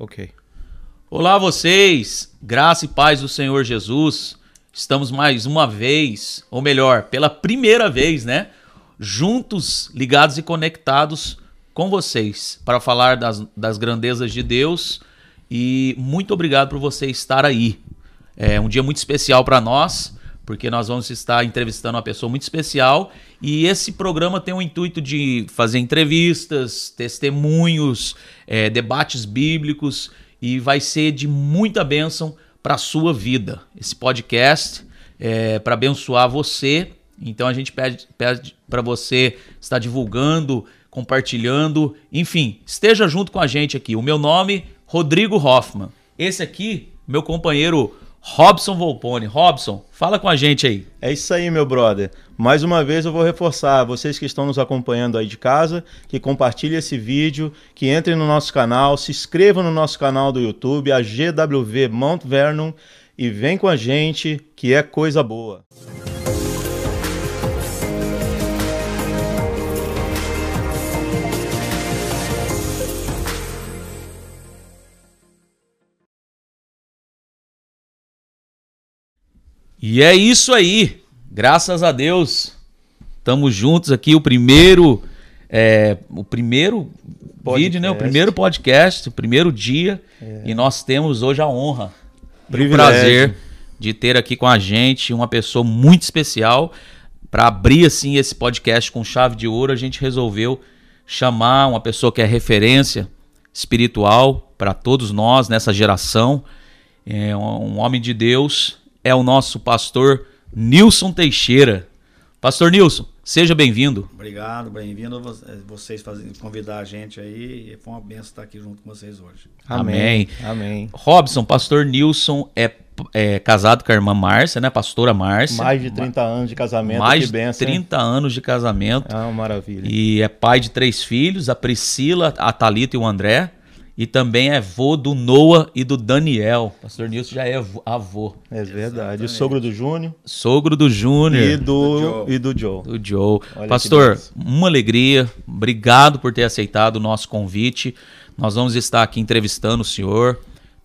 Ok. Olá vocês, graça e paz do Senhor Jesus. Estamos mais uma vez, ou melhor, pela primeira vez, né? Juntos, ligados e conectados com vocês para falar das, das grandezas de Deus. E muito obrigado por você estar aí. É um dia muito especial para nós, porque nós vamos estar entrevistando uma pessoa muito especial. E esse programa tem o intuito de fazer entrevistas, testemunhos, é, debates bíblicos e vai ser de muita bênção para a sua vida. Esse podcast é para abençoar você. Então a gente pede, para você estar divulgando, compartilhando, enfim, esteja junto com a gente aqui. O meu nome, Rodrigo Hoffman. Esse aqui, meu companheiro Robson Volpone. Robson, fala com a gente aí. É isso aí, meu brother. Mais uma vez eu vou reforçar, vocês que estão nos acompanhando aí de casa, que compartilhem esse vídeo, que entrem no nosso canal, se inscrevam no nosso canal do YouTube, a GWV Mount Vernon, e vem com a gente, que é coisa boa. E é isso aí. Graças a Deus. Estamos juntos aqui. O primeiro. É, o primeiro podcast. vídeo, né? O primeiro podcast, o primeiro dia. É. E nós temos hoje a honra e o prazer de ter aqui com a gente uma pessoa muito especial. Para abrir assim esse podcast com chave de ouro, a gente resolveu chamar uma pessoa que é referência espiritual para todos nós nessa geração. É um homem de Deus é o nosso pastor Nilson Teixeira. Pastor Nilson, seja bem-vindo. Obrigado, bem-vindo vocês fazendo convidar a gente aí. Foi uma benção estar aqui junto com vocês hoje. Amém. Amém. Robson, pastor Nilson é, é casado com a irmã Márcia, né? Pastora Márcia. Mais de 30 anos de casamento. Mais de 30 anos de casamento. É uma maravilha. E é pai de três filhos, a Priscila, a Talita e o André e também é avô do Noah e do Daniel. Pastor Nilson já é avô. É verdade. E sogro do Júnior. Sogro do Júnior. E do, do e do Joe. Do Joe. Olha Pastor, uma alegria. Obrigado por ter aceitado o nosso convite. Nós vamos estar aqui entrevistando o senhor.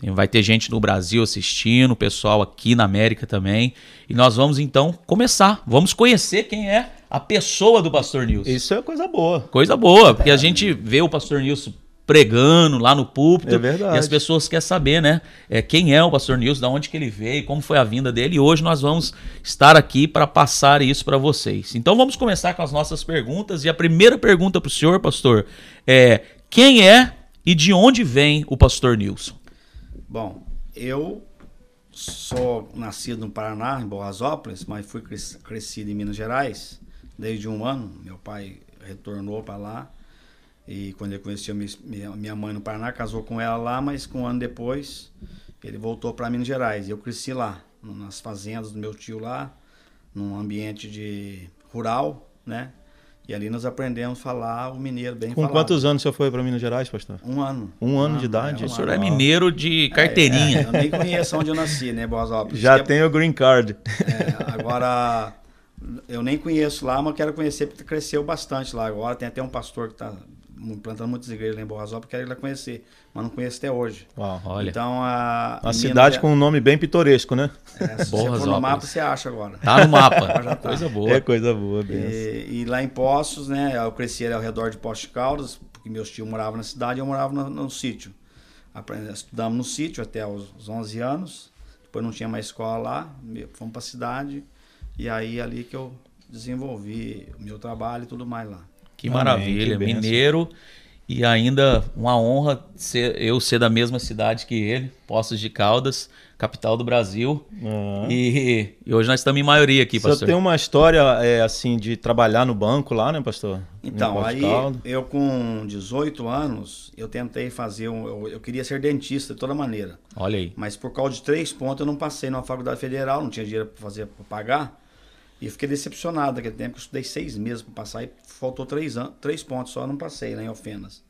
Vai ter gente no Brasil assistindo, pessoal aqui na América também. E nós vamos então começar. Vamos conhecer quem é a pessoa do Pastor Nilson. Isso é coisa boa. Coisa boa, porque a gente vê o Pastor Nilson pregando lá no púlpito. É verdade. E as pessoas querem saber, né? É, quem é o pastor Nilson, de onde que ele veio, como foi a vinda dele. E hoje nós vamos estar aqui para passar isso para vocês. Então vamos começar com as nossas perguntas. E a primeira pergunta para o senhor, pastor, é: quem é e de onde vem o pastor Nilson? Bom, eu sou nascido no Paraná, em Borrasópolis, mas fui crescido em Minas Gerais desde um ano. Meu pai retornou para lá e quando ele conheceu minha, minha mãe no Paraná, casou com ela lá, mas um ano depois ele voltou para Minas Gerais. E eu cresci lá, nas fazendas do meu tio lá, num ambiente de rural, né? E ali nós aprendemos a falar o mineiro bem Com falado. quantos anos você foi para Minas Gerais, pastor? Um ano. Um ano de idade? É, o senhor é mineiro de carteirinha. É, é, eu nem conheço onde eu nasci, né, Boasópolis? Já tem o green card. É, agora, eu nem conheço lá, mas quero conhecer porque cresceu bastante lá. Agora tem até um pastor que está plantando muitas igrejas lá em Borrasópolis, quero ir lá conhecer, mas não conheço até hoje. Uau, olha. Então, a, Uma cidade com um nome bem pitoresco, né? É, se você for no mapa, você acha agora. Tá no mapa. tá. Coisa boa. É coisa boa, e, e, lá em Poços, né? Eu cresci ali ao redor de Poços de Caldas, porque meus tios moravam na cidade e eu morava no, no sítio. Estudamos no sítio até os 11 anos, depois não tinha mais escola lá, fomos para a cidade, e aí ali que eu desenvolvi o meu trabalho e tudo mais lá. Que Amém, maravilha, que mineiro. E ainda uma honra ser, eu ser da mesma cidade que ele, Poços de Caldas, capital do Brasil. Uhum. E, e, hoje nós estamos em maioria aqui, pastor. Você tem uma história é, assim de trabalhar no banco lá, né, pastor? Então, aí eu com 18 anos, eu tentei fazer um. Eu, eu, queria ser dentista de toda maneira. Olha aí. Mas por causa de três pontos eu não passei numa faculdade federal, não tinha dinheiro para fazer para pagar. E fiquei decepcionado naquele tempo, eu estudei seis meses para passar e faltou três, três pontos só, não passei lá em Alfenas.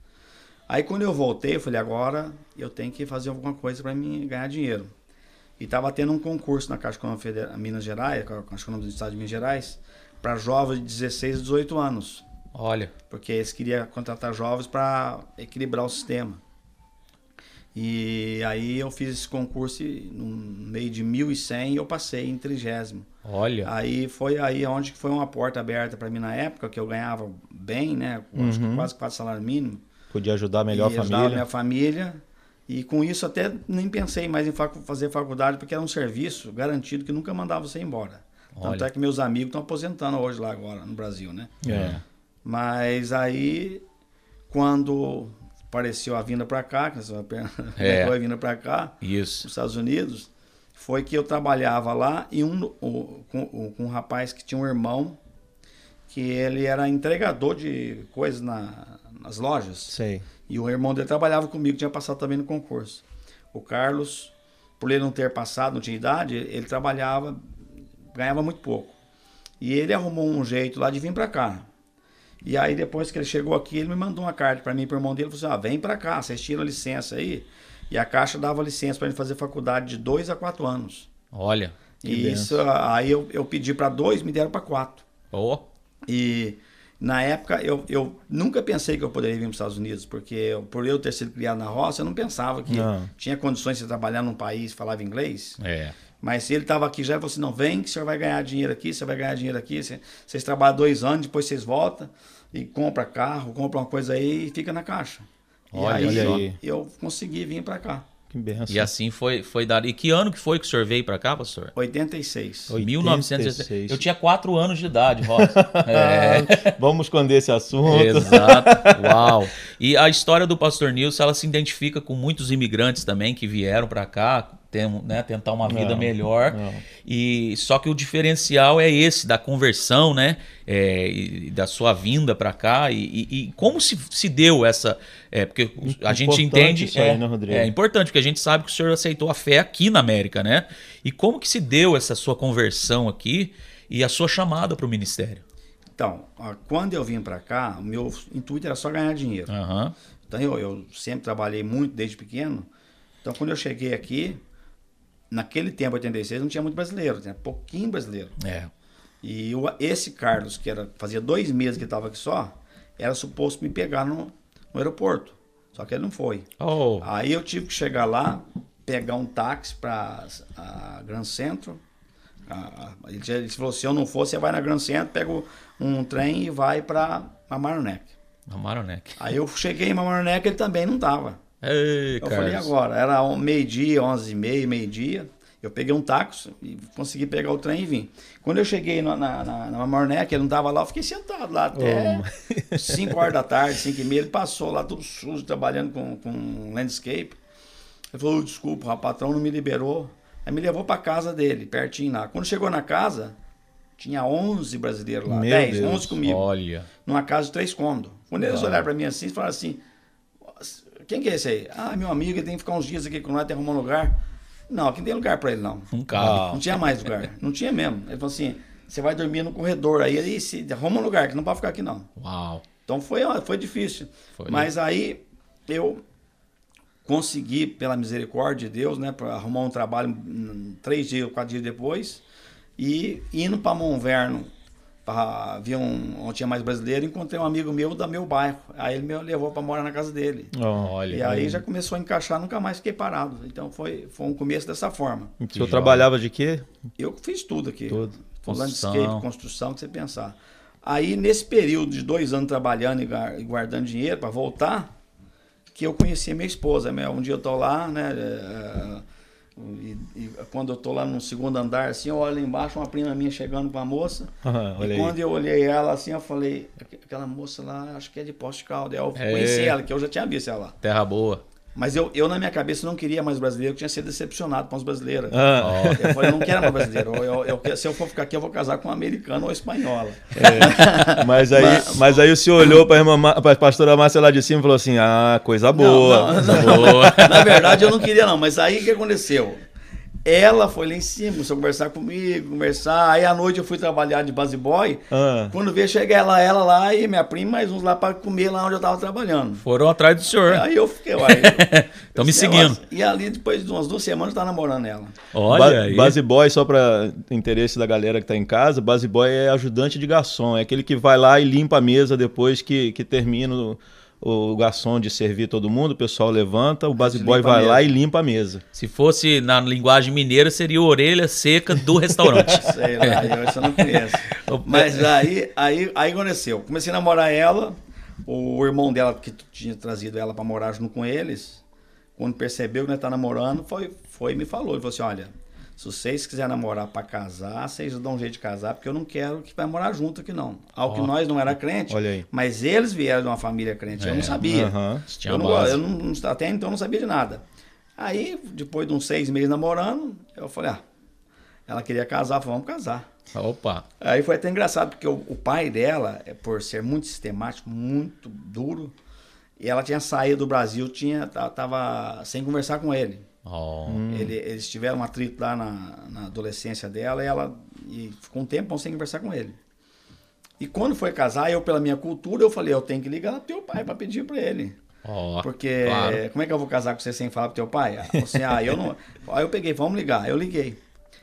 Aí quando eu voltei, eu falei, agora eu tenho que fazer alguma coisa para mim ganhar dinheiro. E estava tendo um concurso na Caixa Econômica Federal, Minas Gerais, Caixa Econômica do Estado de Minas Gerais, para jovens de 16 a 18 anos. Olha. Porque eles queriam contratar jovens para equilibrar o sistema. E aí eu fiz esse concurso e no meio de 1100 eu passei em trigésimo. Olha. Aí foi aí onde que foi uma porta aberta para mim na época, que eu ganhava bem, né? Acho que Uhum. quase quatro salário mínimo. Podia ajudar melhor a ajudava família. minha família. E com isso até nem pensei mais em facu- fazer faculdade, porque era um serviço garantido que nunca mandava você embora. Tanto Olha. é que meus amigos estão aposentando hoje lá agora, no Brasil, né? É. Mas aí, quando apareceu a vinda para cá, que essa É. foi a vinda para cá, Isso. nos Estados Unidos, foi que eu trabalhava lá e um, o- com, com um rapaz que tinha um irmão que ele era entregador de coisas na- nas lojas. Sei. E o irmão dele trabalhava comigo, tinha passado também no concurso. O Carlos, por ele não ter passado, não tinha idade, ele trabalhava, ganhava muito pouco. E ele arrumou um jeito lá de vir para cá. E aí depois que ele chegou aqui, ele me mandou uma carta para mim pro irmão dele, falou assim: "Ah, vem para cá, vocês tiram a licença aí". E a Caixa dava licença para ele fazer faculdade de dois a quatro anos. Olha. E isso, aí eu, eu pedi para dois, me deram para quatro. Ó. E na época eu, eu nunca pensei que eu poderia vir para os Estados Unidos, porque eu- por eu ter sido criado na roça, eu não pensava que Não. tinha condições de trabalhar num país que falava inglês. É. Mas se ele estava aqui já, ele falou assim: não, vem que o senhor vai ganhar dinheiro aqui, você vai ganhar dinheiro aqui. Cê- Vocês trabalham dois anos, depois vocês voltam e compra carro, compra uma coisa aí e fica na caixa. Olha e aí, só. eu, eu consegui vir para cá. Que benção. E assim foi, foi dado. E que ano que foi que o senhor veio pra cá, pastor? 86. Oi. 1986. Eu tinha 4 anos de idade, Rosa. É. Vamos esconder esse assunto. Exato. Uau. E a história do pastor Nilson, ela se identifica com muitos imigrantes também que vieram para cá, tem, né, tentar uma vida Não, melhor. não. E só que o diferencial é esse da conversão, né? É, e da sua vinda para cá e, e- e como se, se deu essa, é, porque a gente Importante entende isso aí, é, né, é importante porque a gente sabe que o senhor aceitou a fé aqui na América, né? E como que se deu essa sua conversão aqui e a sua chamada para o ministério? Então, quando eu vim para cá, o meu intuito era só ganhar dinheiro. Aham. Então eu, eu sempre trabalhei muito desde pequeno. Então quando eu cheguei aqui, naquele tempo, 86, não tinha muito brasileiro, tinha pouquinho brasileiro. É. E o- esse Carlos, que era, fazia dois meses que estava aqui só, era suposto me pegar no, no aeroporto. Só que ele não foi. Oh. Aí eu tive que chegar lá, pegar um táxi para a Gran Centro. A- a- ele, ele falou: se eu não for, você vai na Gran Centro, pega um trem e vai para. A Maronec. Aí eu cheguei em Mamaroneck, ele também não estava. Ei, Eu Carlos. falei agora, era meio-dia, onze e meia, meio-dia. Eu peguei um táxi e consegui pegar o trem e vim. Quando eu cheguei na, na, na, na Marneck, ele não estava lá, eu fiquei sentado lá até 5 horas da tarde, 5 e meia. Ele passou lá tudo sujo, trabalhando com, com landscape. Ele falou, desculpa, o patrão não me liberou. Aí me levou para casa dele, pertinho lá. Quando chegou na casa, tinha 11 brasileiros lá, Meu 10, Deus. 11 comigo Olha. numa casa de três cômodos. Quando eles olharam para mim assim, falaram assim: quem que é esse aí? Ah, meu amigo, ele tem que ficar uns dias aqui com nós, tem que arrumar um lugar. Não, aqui não tem lugar para ele, não. Um carro. Não tinha mais lugar. Não tinha mesmo. Ele falou assim: você vai dormir no corredor aí, ele se arruma um lugar, que não pode ficar aqui, não. Uau. Então foi, foi difícil. Foi. Mas aí eu consegui, pela misericórdia de Deus, né, para arrumar um trabalho hum, três dias, quatro dias depois, e indo para Monverno, para ver um, onde tinha mais brasileiro, encontrei um amigo meu da meu bairro. Aí ele me levou para morar na casa dele. Olha. e aí já começou a encaixar, nunca mais fiquei parado. Então foi, foi um começo dessa forma. O Que senhor joia. trabalhava de quê? Eu fiz tudo aqui. Tudo. Construção. landscape, construção, que você pensar. Aí, nesse período de dois anos trabalhando e guardando dinheiro para voltar, que eu conheci a minha esposa. né? Um dia eu tô lá, né? E, e quando eu tô lá no segundo andar, assim, eu olho lá embaixo, uma prima minha chegando com a moça. Olha e aí. quando eu olhei ela assim, eu falei, "Aqu- aquela moça lá, acho que é de Poste Calda. Aí Eu É. conheci ela, que eu já tinha visto ela lá. Terra boa. Mas eu, eu, na minha cabeça, não queria mais brasileiro, eu tinha sido decepcionado com os brasileiros. Ah, Eu falei, não quero mais brasileiro. Eu, eu- eu se eu for ficar aqui, eu vou casar com uma americana ou espanhola. mas, aí, mas aí o senhor olhou para a pastora Márcia lá de cima e falou assim: ah, coisa boa. Não, não, Boa. Na verdade, eu não queria, não. Mas aí o que aconteceu? Ela foi lá em cima, começou a conversar comigo, conversar. Aí à noite eu fui trabalhar de base boy. Ah, Quando veio, cheguei ela, ela lá e minha prima, mais uns lá para comer lá onde eu tava trabalhando. Foram atrás do senhor. Aí eu fiquei, uai. Tão me seguindo. negócio- E ali, depois de umas duas semanas, eu tava namorando ela. Olha Ba- aí. Base boy, só para interesse da galera que tá em casa, base boy é ajudante de garçom, é aquele que vai lá e limpa a mesa depois que, que termina o, o garçom de servir todo mundo, o pessoal levanta, o base Limpa boy vai lá e limpa a mesa. Se fosse na linguagem mineira, seria orelha seca do restaurante. Sei lá, eu eu não conheço. Mas aí, aí, aí aconteceu. Comecei a namorar ela, o irmão dela, que tinha trazido ela pra morar junto com eles, quando percebeu que nós tá namorando, foi, foi e me falou. Ele falou assim: olha, se vocês quiserem namorar pra casar, vocês dão um jeito de casar, porque eu não quero que vai morar junto aqui, não. Ao que nós não era crente, Olha aí. mas eles vieram de uma família crente, eu É, não sabia. Aham. Tinha eu não, eu não- até então eu não sabia de nada. Aí, depois de uns seis meses namorando, eu falei, ah, ela queria casar, eu falei, vamos casar. Opa. Aí foi até engraçado, porque o, o pai dela, é, por ser muito sistemático, muito duro, e ela tinha saído do Brasil, tinha, ta- tava sem conversar com ele. Ó. Ele- eles tiveram um atrito lá na, na adolescência dela e ela e ficou um tempo sem conversar com ele. E quando foi casar, eu, pela minha cultura, eu falei, eu tenho que ligar pro teu pai para pedir para ele. Ó. Porque claro. como é que eu vou casar com você sem falar pro teu pai? Você, ah, eu não. Aí eu peguei, vamos ligar. Eu liguei.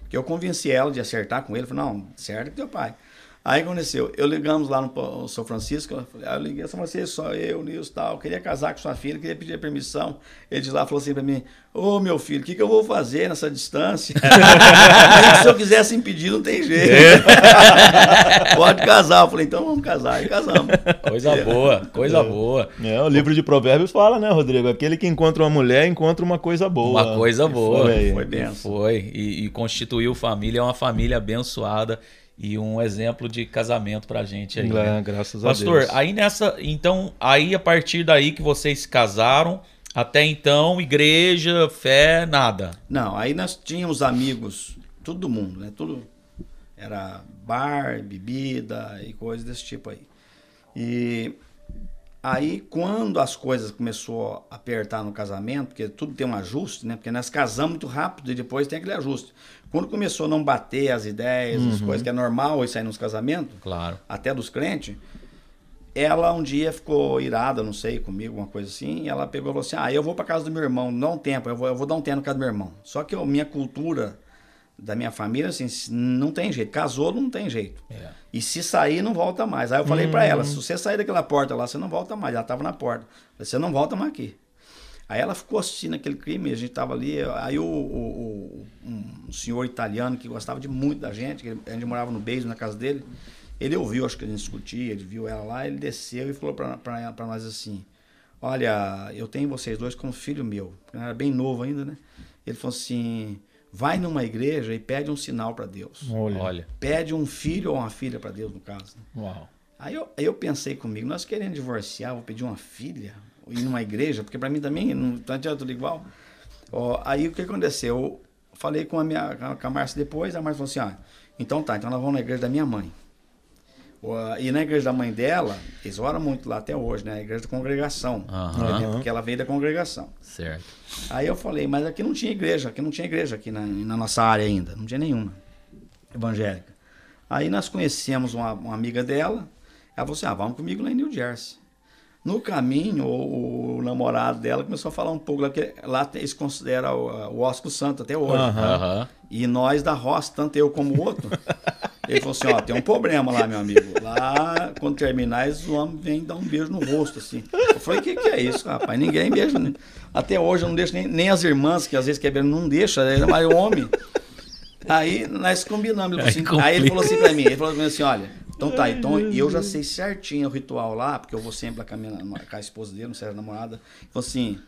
Que eu convenci ela de acertar com ele. Falei, não, certo com teu pai. Aí aconteceu, eu ligamos lá no São Francisco, eu falei, ah, eu liguei, São Francisco, só eu, Nilson tal, queria casar com sua filha, queria pedir permissão. Ele de lá falou assim pra mim, ô meu filho, o que, que eu vou fazer nessa distância? Aí, se eu quisesse impedir, não tem jeito. Pode casar. Eu falei, então vamos casar. E casamos. Coisa boa, coisa boa. É, o livro de Provérbios fala, né, Rodrigo? Aquele que encontra uma mulher encontra uma coisa boa. Uma coisa boa. Foi. Foi benção. Foi. E, e constituiu família, é uma família abençoada e um exemplo de casamento pra gente aí. É, né? graças a Pastor, Deus. aí nessa. Então, aí a partir daí que vocês se casaram, até então, igreja, fé, nada. Não, aí nós tínhamos amigos, todo mundo, né? Tudo era bar, bebida e coisas desse tipo aí. E aí quando as coisas começou a apertar no casamento, porque tudo tem um ajuste, né? Porque nós casamos muito rápido e depois tem aquele ajuste. Quando começou a não bater as ideias, as coisas que é normal isso aí nos casamentos, Claro. até dos crentes, ela um dia ficou irada, não sei, comigo, uma coisa assim, e ela pegou e falou assim: Ah, eu vou pra casa do meu irmão, não dá um tempo, eu vou, eu vou dar um tempo na casa do meu irmão. Só que a minha cultura da minha família, assim, não tem jeito. Casou, não tem jeito. É. E se sair, não volta mais. Aí eu falei pra ela: se você sair daquela porta lá, você não volta mais. Ela tava na porta. Você não volta mais aqui. Aí ela ficou assistindo aquele crime, a gente tava ali. Aí o, o- o- um senhor italiano que gostava de muito da gente, que a gente morava no beijo na casa dele, ele ouviu, acho que a gente discutia, ele viu ela lá, ele desceu e falou pra nós assim: Olha, eu tenho vocês dois como filho meu. Eu era bem novo ainda, né? Ele falou assim: vai numa igreja e pede um sinal pra Deus. Olha. Olha. Pede um filho ou uma filha pra Deus, no caso. né? Uau. Aí eu, aí eu pensei comigo, nós querendo divorciar, vou pedir uma filha, ir numa igreja, porque pra mim também não tá adianta tudo igual. Ó, aí o que aconteceu? Eu falei com a minha com a Márcia depois, a Márcia falou assim: ah, então tá, então nós vamos na igreja da minha mãe. Ó, E na igreja da mãe dela, eles oram muito lá até hoje, né? A igreja da congregação. Entendeu? Porque ela veio da congregação. Certo. Aí eu falei, mas aqui não tinha igreja, aqui não tinha igreja aqui na, na nossa área ainda, não tinha nenhuma evangélica. Aí nós conhecemos uma, uma amiga dela, ela falou assim, ah, vamos comigo lá em New Jersey. No caminho, o, o namorado dela começou a falar um pouco lá, porque lá eles consideram o, o Osco Santo até hoje. Aham. E nós da roça, tanto eu como o outro, ele falou assim, ó, tem um problema lá, meu amigo. Lá, quando terminar, os homens vêm dar um beijo no rosto, assim. Eu falei, o que, que é isso, rapaz? Ninguém beija. né? Até hoje eu não deixo nem, nem as irmãs, que às vezes querem, não deixa, ainda mais o homem. Aí nós combinamos. Ele assim- Aí aí ele falou assim pra mim, ele falou pra mim assim, olha, então tá, então eu já sei certinho o ritual lá, porque eu vou sempre lá com a, minha, com a esposa dele, não sei, a namorada. Falou assim,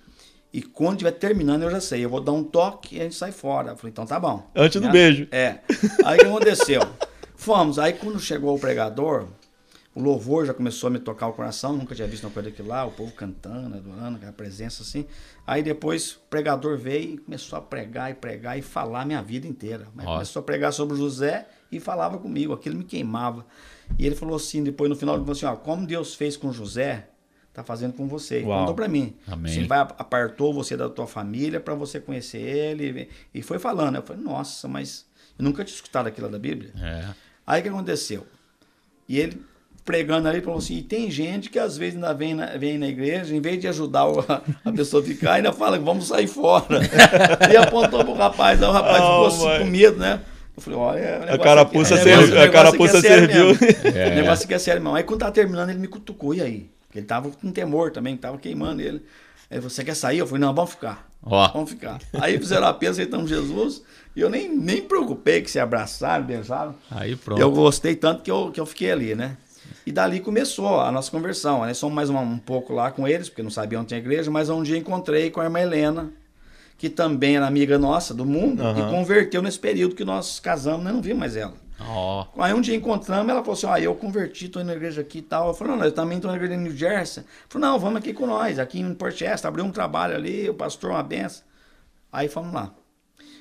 e quando estiver terminando eu já sei, eu vou dar um toque e a gente sai fora. Eu falei, então tá bom. Antes do Né? beijo. É. Aí o que aconteceu? Fomos, aí quando chegou o pregador, o louvor já começou a me tocar o coração, nunca tinha visto uma coisa daquilo lá, o povo cantando, adorando, aquela presença assim. Aí depois o pregador veio e começou a pregar e pregar e falar a minha vida inteira. Mas começou a pregar sobre José e falava comigo, aquilo me queimava. E ele falou assim, depois no final, ele falou assim, ó, como Deus fez com José, tá fazendo com você. Uau. Contou pra mim. Amém. Assim, vai, apartou você da tua família para você conhecer ele. E foi falando. Eu falei, nossa, mas eu nunca tinha escutado aquilo da Bíblia. É. Aí o que aconteceu? E ele pregando ali, falou assim, e tem gente que às vezes ainda vem na, vem na igreja, em vez de ajudar o- a, pessoa a ficar, ainda fala vamos sair fora. e apontou pro rapaz, aí o rapaz Oh, ficou assim, com medo, né? Eu falei, olha, o negócio carapuça aqui- serviu- o negócio a carapuça é serviu. É. O negócio aqui é sério, irmão. Aí quando tava terminando, ele me cutucou, e aí? Porque ele tava com temor também, tava queimando ele. Ele falou, você quer sair? Eu falei, não, vamos ficar. Ó. Vamos ficar. Aí fizeram a peça, aceitamos Jesus. E eu nem, nem preocupei que se abraçaram, beijaram. Aí pronto. Eu gostei tanto que eu, que eu fiquei ali, né? E dali começou a nossa conversão. Nós somos mais uma- um pouco lá com eles, porque não sabiam onde tinha igreja, mas um dia encontrei com a irmã Helena, que também era amiga nossa do mundo, Aham. e converteu nesse período que nós casamos, nós não vimos mais ela. Ó. Aí um dia encontramos, ela falou assim: Ó, eu converti, tô indo na igreja aqui e tal. Eu falei: Não, eu também tô na igreja em New Jersey. Falei: Não, vamos aqui com nós, aqui em Port Chester, abriu um trabalho ali, o pastor, uma benção. Aí fomos lá.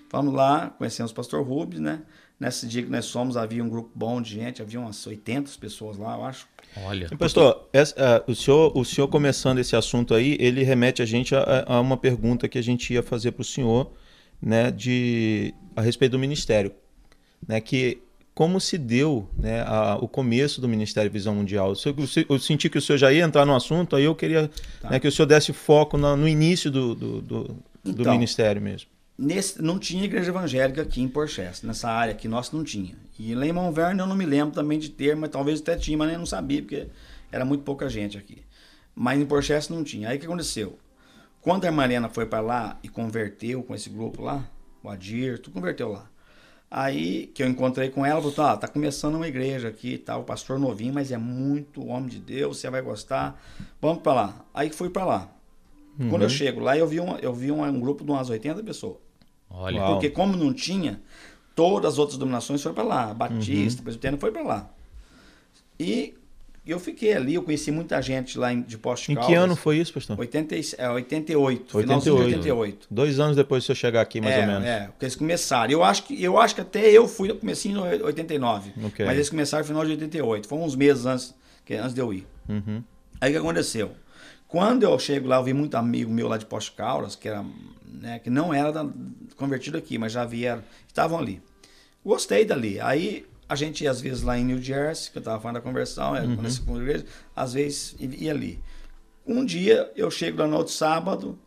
Fomos lá, conhecemos o pastor Rubens, né? Nesse dia que nós fomos, havia um grupo bom de gente, havia umas 80 pessoas lá, eu acho. Olha. E, Pastor, essa- ah, o, senhor, o senhor começando esse assunto aí, ele remete a gente a, a uma pergunta que a gente ia fazer para o senhor, né, de, a respeito do ministério. Né, que como se deu né, a- o começo do Ministério Visão Mundial? Eu, eu- eu senti que o senhor já ia entrar no assunto, aí eu queria Tá. né, que o senhor desse foco na- no início do, do, do- do Então. ministério mesmo. Nesse, não tinha igreja evangélica aqui em Port Chester, nessa área aqui, nossa não tinha. E lá em eu não me lembro também de ter, mas talvez até tinha, mas eu não sabia, porque era muito pouca gente aqui. Mas em Port Chester não tinha. Aí o que aconteceu? Quando a irmã Helena foi para lá e converteu com esse grupo lá, o Adir, tu converteu lá. Aí que eu encontrei com ela, falou, tá, tá começando uma igreja aqui e tal, o pastor novinho, mas é muito homem de Deus, você vai gostar. Vamos para lá. Aí que fui para lá. Quando eu chego lá, eu vi, uma, eu vi um grupo de umas 80 pessoas. Olha. Uau. Porque como não tinha, todas as outras dominações foram para lá. Batista, presbiteriano foi para lá. E eu fiquei ali, eu conheci muita gente lá em- de Poste Em que ano foi isso, pastor? 80, e- é, 88, finalzinho de 88. Dois anos depois de você chegar aqui, mais é, ou menos. É, porque eles começaram. Eu acho que, eu acho que até eu fui no comecinho de 89. Ok. Mas eles começaram no final de 88. Foi uns meses antes, que, antes de eu ir. Uhum. Aí o que aconteceu? Quando eu chego lá, eu vi muito amigo meu lá de Poste Caldas, que, era, né, que não era da- convertido aqui, mas já vieram, estavam ali. Gostei dali. Aí a gente ia às vezes lá em New Jersey, que eu estava falando da conversão, é, nessa igreja, às vezes ia ali. Um dia eu chego lá no outro sábado,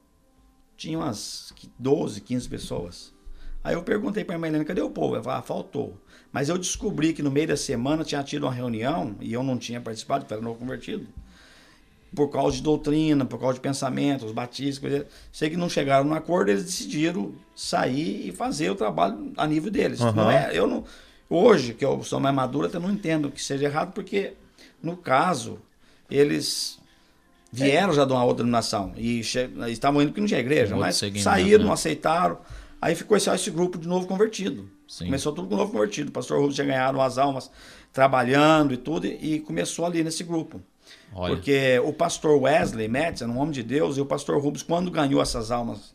tinha umas 12, 15 pessoas. Aí eu perguntei para a Helena, cadê o povo? Ela falou, ah, faltou. Mas eu descobri que no meio da semana tinha tido uma reunião, e eu não tinha participado, porque era novo convertido, por causa de doutrina, por causa de pensamento, os batistas, coisa. sei que não chegaram no acordo, eles decidiram sair e fazer o trabalho a nível deles. Aham. Não é, eu não, hoje, que eu sou mais maduro, até não entendo que seja errado, porque no caso, eles vieram já de uma outra denominação e estavam indo porque não tinha igreja, outro mas segmento, saíram, né? não aceitaram. Aí ficou esse, esse grupo de novo convertido. Sim. Começou tudo com novo convertido. O pastor Rubens tinha ganhado umas almas trabalhando e tudo, e começou ali nesse grupo. Olha. Porque o pastor Wesley Metz era um homem de Deus, e o pastor Rubens, quando ganhou essas almas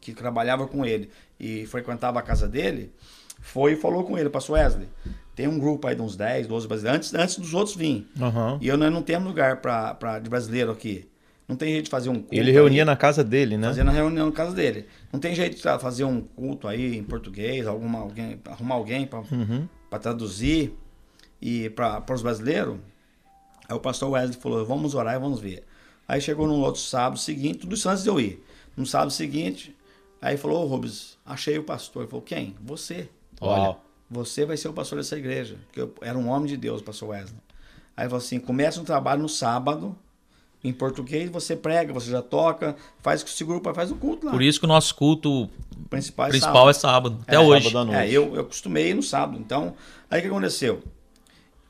que trabalhava com ele e frequentava a casa dele, foi e falou com ele, pastor Wesley, tem um grupo aí de uns 10, 12 brasileiros, antes, antes dos outros virem. Aham. E eu nós não temos lugar pra, pra, de brasileiro aqui. Não tem jeito de fazer um culto. Ele reunia aí, na casa dele, né? Fazendo a reunião na casa dele. Não tem jeito de fazer um culto aí em português, alguma, alguém, arrumar alguém para Uhum. traduzir e para os brasileiros. Aí o pastor Wesley falou: vamos orar e vamos ver. Aí chegou no outro sábado seguinte, tudo isso antes de eu ir. No sábado seguinte, aí falou: Ô Rubens, achei o pastor. Ele falou: quem? Você. Olha. Uau. Você vai ser o pastor dessa igreja. Porque eu era um homem de Deus, o pastor Wesley. Aí falou assim: começa um trabalho no sábado, em português, você prega, você já toca, faz com esse grupo, faz o culto lá. Por isso que o nosso culto O principal é principal sábado. é sábado. Até É, hoje. sábado à noite. É, eu, eu costumei ir no sábado. Então, aí o que aconteceu?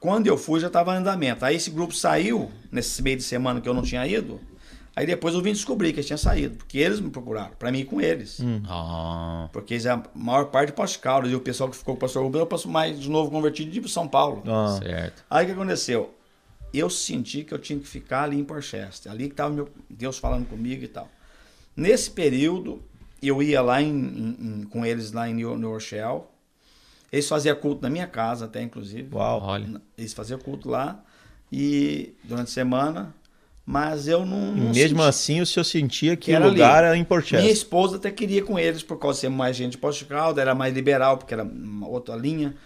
Quando eu fui, já estava em andamento. Aí esse grupo saiu, nesse meio de semana que eu não tinha ido. Aí depois eu vim descobrir que eles tinham saído, porque eles me procuraram, para mim ir com eles. Hum. Ah, Porque eles, a maior parte Caldas e o pessoal que ficou com o pastor Rubens, eu passo mais de novo convertido de São Paulo. Ah. certo. Aí o que aconteceu? Eu senti que eu tinha que ficar ali em Porchester. Ali que estava Deus falando comigo e tal. Nesse período, eu ia lá em- em- em- com eles lá em New, New Rochelle. Eles faziam culto na minha casa até, inclusive. Uau. Olha. Eles faziam culto lá e durante a semana. Mas eu não. E não mesmo senti. assim, o senhor sentia que, Que o era lugar ali. era em Port Minha esposa até queria ir com eles, por causa de ser mais gente de Calda, era mais liberal, porque era uma outra linha.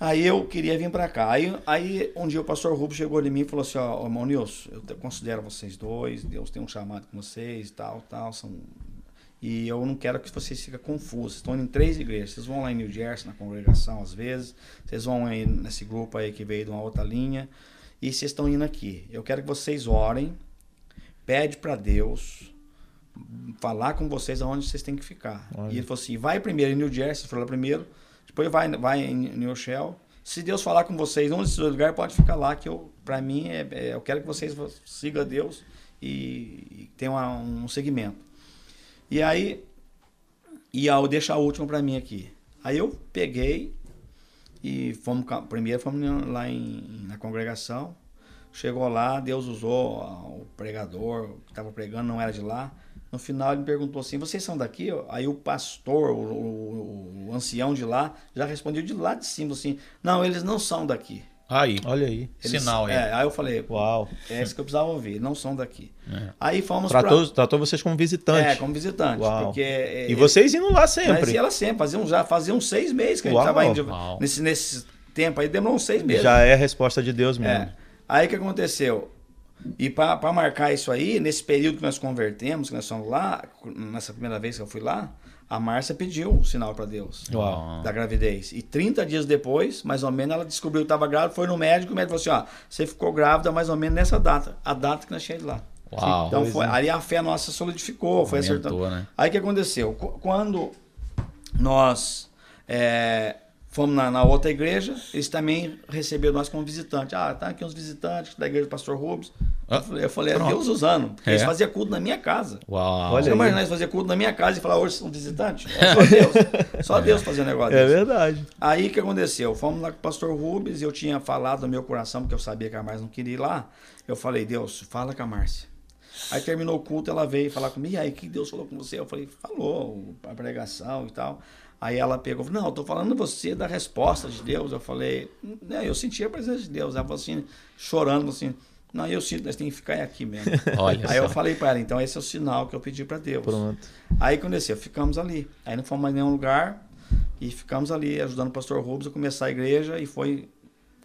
Aí eu queria vir pra cá. Aí, aí um dia o pastor Rubens chegou em mim e falou assim: Ó, irmão Nilson, eu te- considero vocês dois, Deus tem um chamado com vocês, tal, tal. São... E eu não quero que vocês fiquem confusos. Vocês estão indo em três igrejas. Vocês vão lá em New Jersey, na congregação, às vezes. Vocês vão aí nesse grupo aí que veio de uma outra linha. e vocês estão indo aqui. Eu quero que vocês orem, pede para Deus falar com vocês aonde vocês têm que ficar. Olha. E ele falou assim: vai primeiro em New Jersey, você falou primeiro, depois vai, vai em New Shell. Se Deus falar com vocês, um desses dois lugares pode ficar lá, que eu, para mim, é, é- eu quero que vocês sigam a Deus e, e tenham um segmento. E aí, e eu deixo a última para mim aqui. Aí eu peguei e fomos, primeiro fomos lá em, na congregação. Chegou lá, Deus usou o pregador que estava pregando, não era de lá. No final ele me perguntou assim: vocês são daqui? Aí o pastor, o, o- o ancião de lá, já respondeu de lá de cima assim: não, eles não são daqui. Aí, Olha aí. Eles- sinal aí. É, aí eu falei: Uau. é isso que eu precisava ouvir, não são daqui. É. Aí fomos pra- Tratou, vocês como visitante. É, como visitante. Uau. Porque, é, E vocês indo lá Mas sempre. ela sempre, fazia uns, já fazia uns seis meses que a gente estava indo. Uau. Nesse, nesse tempo aí, demorou uns seis meses. Já é a resposta de Deus mesmo. É. Aí o que aconteceu? E para marcar isso aí, nesse período que nós convertemos, que nós fomos lá, nessa primeira vez que eu fui lá, a Márcia pediu um sinal para Deus Uau. da gravidez. E 30 dias depois, mais ou menos, ela descobriu que estava grávida, foi no médico, o médico falou assim: ó, você ficou grávida mais ou menos nessa data, a data que nós chegamos lá. Uau. Então foi, é. ali a fé nossa solidificou, foi Aumentou, acertando. né? Aí o que aconteceu? Qu- Quando nós é, fomos na, na outra igreja, eles também receberam nós como visitante. Ah, tá aqui uns visitantes da igreja do pastor Rubens. Ah, eu falei, é pronto. Deus usando. porque Eles É. faziam culto na minha casa. Uau. Olha Você imagina eles faziam culto na minha casa e falar, hoje são visitantes? É só Deus. Só Deus fazia um negócio É desse. verdade. Aí o que aconteceu? Fomos lá com o pastor Rubens, eu tinha falado no meu coração, porque eu sabia que a Márcia não queria ir lá. Eu falei, Deus, fala com a Márcia. Aí terminou o culto, ela veio falar comigo, e aí, o que Deus falou com você? Eu falei, falou, a pregação e tal. Aí ela pegou, falou, não, eu tô falando você da resposta de Deus. Eu falei, não, eu senti a presença de Deus. Ela falou assim, chorando, assim, não, eu sinto, nós temos que ficar aqui mesmo. Olha aí eu só. falei para ela, então esse é o sinal que eu pedi para Deus. Pronto. Aí aconteceu, ficamos ali. Aí não fomos mais em nenhum lugar e ficamos ali ajudando o pastor Rubens a começar a igreja e foi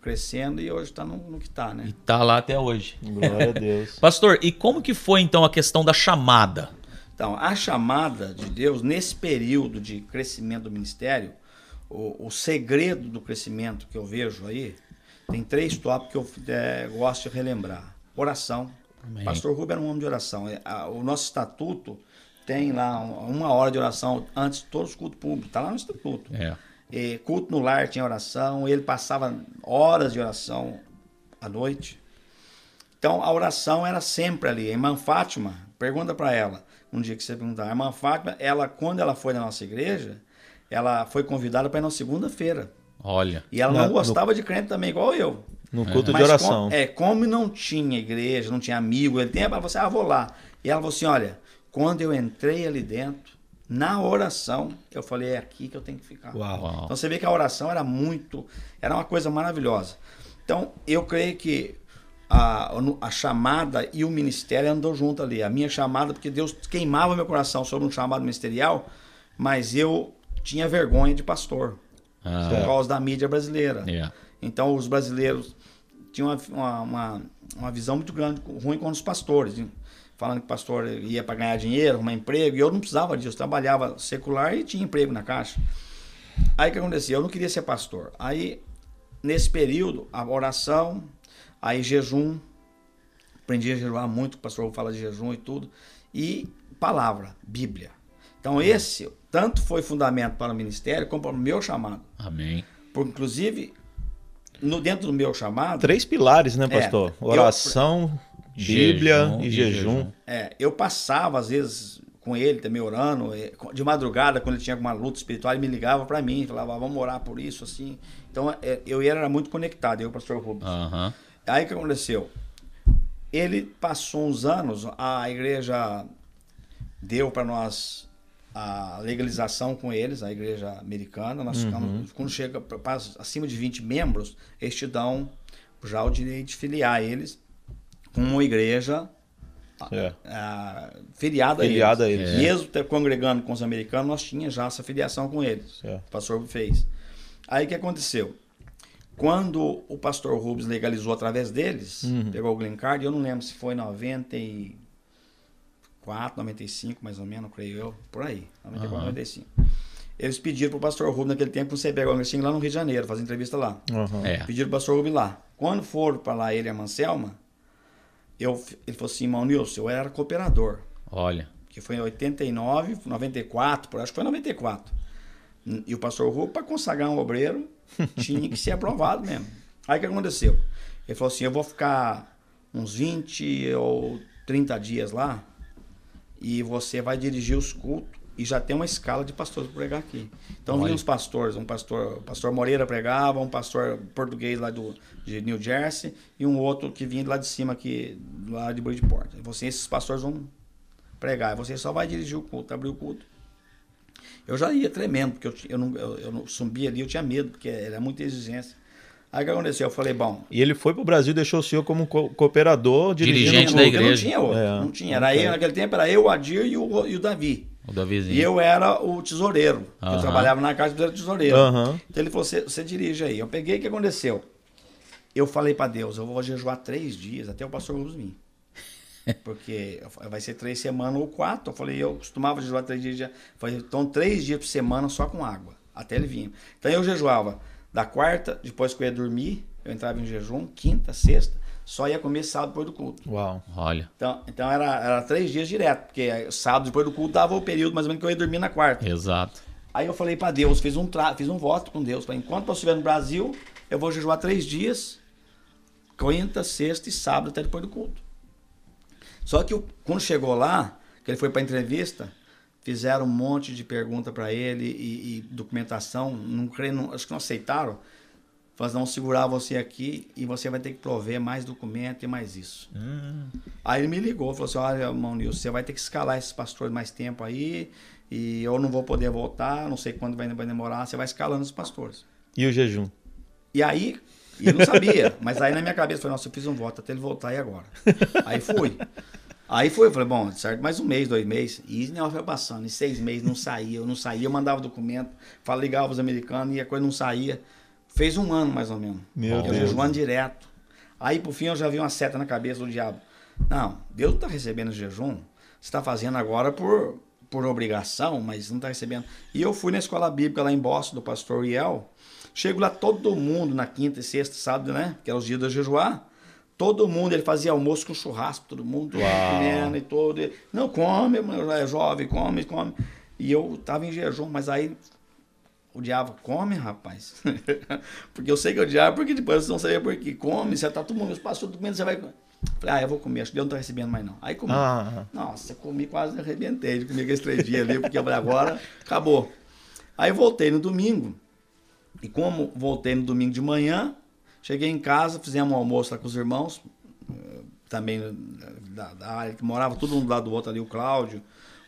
crescendo e hoje está no, no que está, E né? tá lá até hoje. Glória a Deus. Pastor, e como que foi então a questão da chamada? Então, a chamada de Deus, nesse período de crescimento do ministério, o, o segredo do crescimento que eu vejo aí, tem três tópicos que eu eh, gosto de relembrar. Oração. Amém. Pastor Rubem era um homem de oração. É, O nosso estatuto tem lá um- uma hora de oração antes de todos os cultos públicos. Está lá no estatuto. É. E culto no lar tinha oração, ele passava horas de oração à noite. Então a oração era sempre ali. A irmã Fátima, pergunta para ela, um dia que você perguntar, a irmã Fátima, ela quando ela foi na nossa igreja, ela foi convidada para ir na segunda-feira. Olha. E ela Na- não no- gostava de crente também, igual eu. No culto de Mas oração. com- é, como não tinha igreja, não tinha amigo, ele tem, ela falou assim, ah, vou lá. E ela falou assim, olha, quando eu entrei ali dentro, na oração, eu falei, é aqui que eu tenho que ficar. Uau. Uau. Então você vê que a oração era muito, era uma coisa maravilhosa. Então eu creio que a, a chamada e o ministério andou junto ali. A minha chamada, porque Deus queimava meu coração sobre um chamado ministerial, mas eu tinha vergonha de pastor, Ah, por causa da mídia brasileira. é. Então os brasileiros tinham uma, uma, uma, uma visão muito grande, ruim com os pastores. Falando que o pastor ia para ganhar dinheiro, arrumar emprego, e eu não precisava disso, trabalhava secular e tinha emprego na caixa. Aí o que acontecia? Eu não queria ser pastor. Aí, nesse período, a oração, aí jejum, aprendi a jejuar muito, o pastor fala de jejum e tudo, e palavra, Bíblia. Então esse, tanto foi fundamento para o ministério, como para o meu chamado. Amém. Porque, inclusive, no, dentro do meu chamado, Três pilares, né, É, pastor? eu- Oração, Bíblia Jejum e e jejum. jejum. é, eu passava, às vezes, com ele também orando, é, de madrugada, quando ele tinha alguma luta espiritual, ele me ligava para mim, falava, vamos orar por isso, assim. Então, é, eu era muito conectado, eu e o pastor Rubens. Aham. Aí o que aconteceu? Ele passou uns anos, a igreja deu para nós a legalização com eles, a igreja americana. Nós ficamos, quando chega pra, acima de 20 membros, eles te dão já o direito de filiar eles com uma igreja É. ah, filiada, Filiada a a eles. eles. Mesmo ter congregando com os americanos, nós tínhamos já essa filiação com eles. Certo. O pastor fez. Aí o que aconteceu? Quando o pastor Rubens legalizou através deles, Uhum. pegou o Green Card, eu não lembro se foi em 94, 95, mais ou menos, creio eu, por aí, 94, Aham. 95. Eles pediram pro pastor Rubens naquele tempo um CBH lá no Rio de Janeiro, fazer entrevista lá. Uhum. É. Pediram pro pastor Rubens lá. Quando foram para lá ele e a Manselma, eu, ele falou assim, irmão Nilson, eu era cooperador. Olha. Que foi em 89, 94, por acho que foi 94. E o pastor Rubens, para consagrar um obreiro, tinha que ser aprovado mesmo. Aí o que aconteceu? Ele falou assim, eu vou ficar uns 20 ou 30 dias lá e você vai dirigir os cultos e já tem uma escala de pastores para pregar aqui. Então vinham os pastores, um pastor, pastor Moreira pregava, um pastor português lá do, de New Jersey e um outro que vinha lá de cima aqui, lá de Bridgeport. Você, esses pastores vão pregar, você só vai dirigir o culto, abrir o culto. Eu já ia tremendo, porque eu, eu, não, eu, eu não subia ali, eu tinha medo, porque era muita exigência. Aí o que aconteceu? Eu falei, bom. E ele foi pro Brasil e deixou o senhor como co cooperador, dirigente da Não igreja. tinha outro, É, não tinha. Era eu, naquele tempo era eu, o Adir e o, e o Davi. O Davizinho. E eu era o tesoureiro. que Aham. Eu trabalhava na casa do tesoureiro. Aham. Então ele falou: você, você dirige aí. Eu peguei, o que aconteceu? Eu falei para Deus: eu vou jejuar três dias até o pastor Rubens vir. Porque vai ser três semanas ou quatro. Eu falei: eu costumava jejuar três dias. Falei: então três dias por semana só com água, até ele vir. Então eu jejuava da quarta, depois que eu ia dormir, eu entrava em jejum, quinta, sexta, só ia comer sábado depois do culto. Uau. Olha. Então, então era, era três dias direto, porque sábado depois do culto dava o período mais ou menos que eu ia dormir na quarta. Exato. Aí eu falei pra Deus, fiz um, tra... fiz um voto com Deus. Falei, enquanto eu estiver no Brasil, eu vou jejuar três dias, quinta, sexta e sábado até depois do culto. Só que o- quando chegou lá, que ele foi pra entrevista, fizeram um monte de pergunta pra ele e, e documentação. Não, creio, não, acho que não aceitaram. Falaram, não segurar você aqui e você vai ter que prover mais documento e mais isso. Aí ele me ligou, falou assim, olha, irmão Nilson, você vai ter que escalar esses pastores mais tempo aí, e eu não vou poder voltar, não sei quando vai, vai demorar, você vai escalando os pastores. E o jejum? E aí, e eu não sabia, mas aí na minha cabeça, eu falei, nossa, eu fiz um voto até ele voltar e agora? Aí fui. Aí foi, eu falei, bom, certo, mais um mês, dois meses, e o negócio foi passando, em seis meses não saía, eu não saía, eu mandava documento, falava, ligava os americanos e a coisa não saía. Fez um ano mais ou menos. Meu eu Deus. jejuando direto. Aí, por fim, eu já vi uma seta na cabeça do diabo. Não, Deus não está recebendo jejum. Você está fazendo agora por, por obrigação, mas não está recebendo. E eu fui na escola bíblica lá em Boston, do pastor Uriel. Chego lá, todo mundo na quinta e sexta, sábado, né? Que é os dias da jejuar. Todo mundo, ele fazia almoço com churrasco, todo mundo comendo e todo. Ele, Não, come, é jovem, come, come. E eu tava em jejum, mas aí o diabo come, rapaz. porque eu sei que é o diabo, porque depois você não sabia por quê. Come, você tá todo mundo, passou todo mundo, você vai. Falei, ah, eu vou comer, acho que Deus não tá recebendo mais não. Aí comi. Ah, Nossa, comi quase arrebentei. Comi aqueles três dias ali, porque eu falei, agora acabou. Aí voltei no domingo. E como voltei no domingo de manhã, cheguei em casa, fizemos um almoço lá com os irmãos, eh, também eh, da, da área, que morava todo um do lado do outro ali, o Cláudio,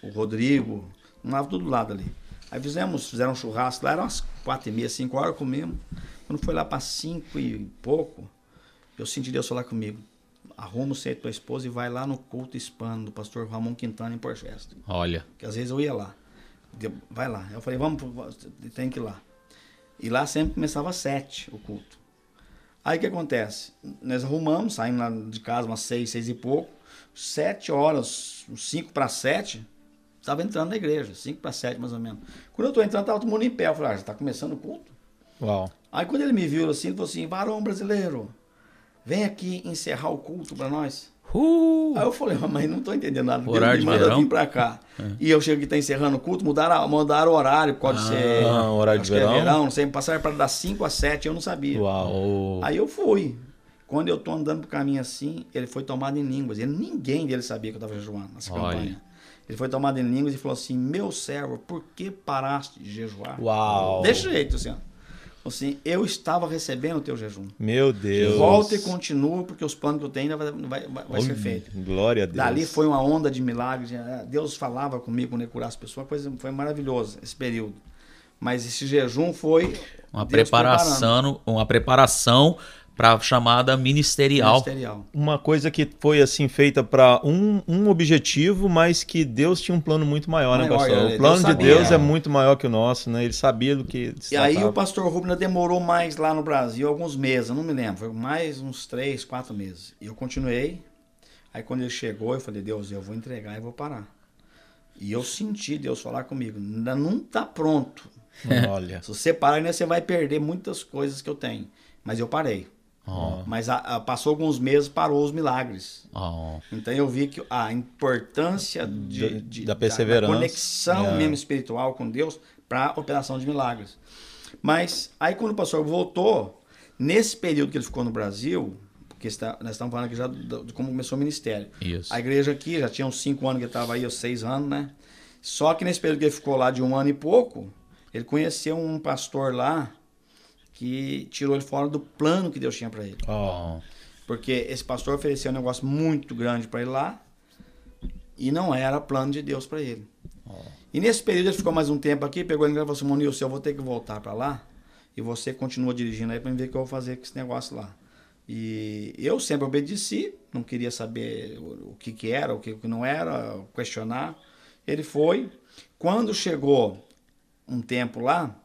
o Rodrigo, morava tudo do lado ali. Aí fizemos, fizeram um churrasco lá, eram umas quatro e meia, cinco horas, comemos. Quando foi lá para cinco e pouco, eu senti Deus falar comigo. Arruma você e tua esposa e vai lá no culto hispano do pastor Ramon Quintana em Porchester. Olha. Que às vezes eu ia lá. Vai lá. Eu falei, vamos, tem que ir lá. E lá sempre começava às sete o culto. Aí o que acontece? Nós arrumamos, saímos lá de casa umas seis, seis e pouco. Sete horas, cinco para sete, estava entrando na igreja. Cinco para sete, mais ou menos. Quando eu tô entrando, tava todo mundo em pé. Eu falei, ah, já tá começando o culto? uau. Aí quando ele me viu assim, ele falou assim, varão brasileiro, vem aqui encerrar o culto para nós. Uh, Aí eu falei, mas não tô entendendo nada. Deus Horário me de manda verão? vir pra cá. E eu chego aqui, tá encerrando o culto, mudaram, mudaram o horário, pode ser. Ah, horário de que é verão? verão, não sei, passaram para das 5 às 7, eu não sabia. Uau. Aí eu fui. Quando eu tô andando pro caminho assim, ele foi tomado em línguas. Ele, ninguém dele sabia que eu tava jejuando nessa Olha. campanha. Ele foi tomado em línguas e falou assim: Meu servo, por que paraste de jejuar? Uau. Desse jeito, assim, ó. Assim, eu estava recebendo o teu jejum. Meu Deus. Volta e continua, porque os planos que eu tenho ainda vai, vai, vai, vai ser feito. Glória a Deus. Dali foi uma onda de milagres. eh, Deus falava comigo quando eu curar as pessoas. Coisa, foi maravilhosa esse período. Mas esse jejum foi. uma Deus preparação, uma preparação para chamada preparando, ministerial. ministerial. Uma coisa que foi assim feita para um, um objetivo, mas que Deus tinha um plano muito maior, né, Maior, pastor? ele- O plano Deus de sabia. Deus é muito maior que o nosso, né? Ele sabia do que E aí tratava. o pastor Rubens demorou mais lá no Brasil, alguns meses, eu não me lembro, foi mais uns três, quatro meses. E eu continuei. Aí quando ele chegou, eu falei, Deus, eu vou entregar e vou parar. E eu senti Deus falar comigo, ainda não está pronto. Olha. Se você parar, ainda você vai perder muitas coisas que eu tenho. Mas eu parei. Mas a- a- passou alguns meses, parou os milagres. ó. Então eu vi que a importância de, Da- de- da perseverança. conexão É. mesmo espiritual com Deus para a operação de milagres. Mas aí quando o pastor voltou, nesse período que ele ficou no Brasil, porque está- nós estamos falando aqui já de como começou o ministério. Isso. A igreja aqui já tinha uns cinco anos que ele estava aí, uns seis anos, né? Só que nesse período que ele ficou lá de um ano e pouco, ele conheceu um pastor lá que tirou ele fora do plano que Deus tinha para ele. Ó. Porque esse pastor ofereceu um negócio muito grande para ele lá e não era plano de Deus para ele. E nesse período ele ficou mais um tempo aqui, pegou ele e falou assim: Monilson, eu vou ter que voltar para lá e você continua dirigindo aí para ver o que eu vou fazer com esse negócio lá. E eu sempre obedeci, não queria saber o, que, que era, o que, o que não era, questionar. Ele foi. Quando chegou um tempo lá,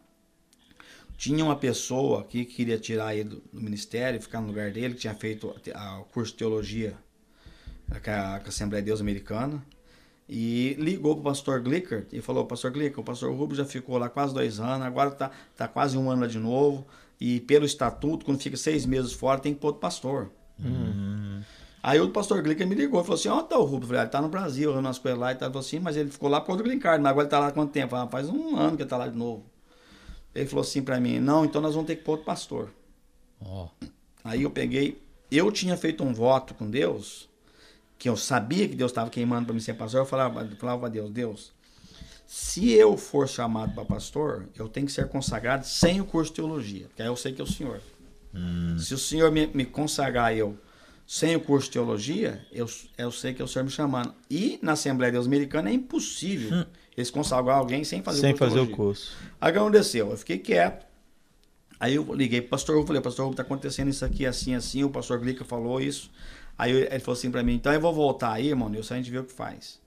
tinha uma pessoa aqui que queria tirar ele do, do ministério, ficar no lugar dele, que tinha feito o curso de teologia com a, com a Assembleia de Deus Americana. E ligou para o pastor Glicker e falou: Pastor Glicker, o pastor Rubio já ficou lá quase dois anos, agora está tá quase um ano lá de novo. E pelo estatuto, quando fica seis meses fora, tem que pôr outro pastor. Aí o pastor Glicker me ligou e falou assim: Onde está o Rubio? Eu falei: ah, Ele está no Brasil, eu nas coisas lá e tal. Ele falou assim: Mas ele ficou lá por causa do Green Card, mas agora ele está lá há quanto tempo? Ah, faz um ano que ele está lá de novo. Ele falou assim para mim: Não, então nós vamos ter que pôr outro pastor. Ó. Aí eu peguei, eu tinha feito um voto com Deus, que eu sabia que Deus estava queimando para mim ser pastor, eu falava, falava a Deus, Deus, se eu for chamado para pastor, eu tenho que ser consagrado sem o curso de teologia, porque aí eu sei que é o Senhor. Se o Senhor me, me consagrar eu sem o curso de teologia, eu, eu sei que é o Senhor me chamando. E na Assembleia de Deus Americana é impossível eles consagrar alguém sem fazer Sem o curso fazer o curso. Aí o que aconteceu? Eu fiquei quieto. Aí eu liguei pro pastor Hugo, falei, pastor Hugo, tá acontecendo isso aqui, assim, assim, o pastor Glica falou isso. Aí ele falou assim pra mim, então eu vou voltar aí, irmão, Nilson, a gente vê o que faz.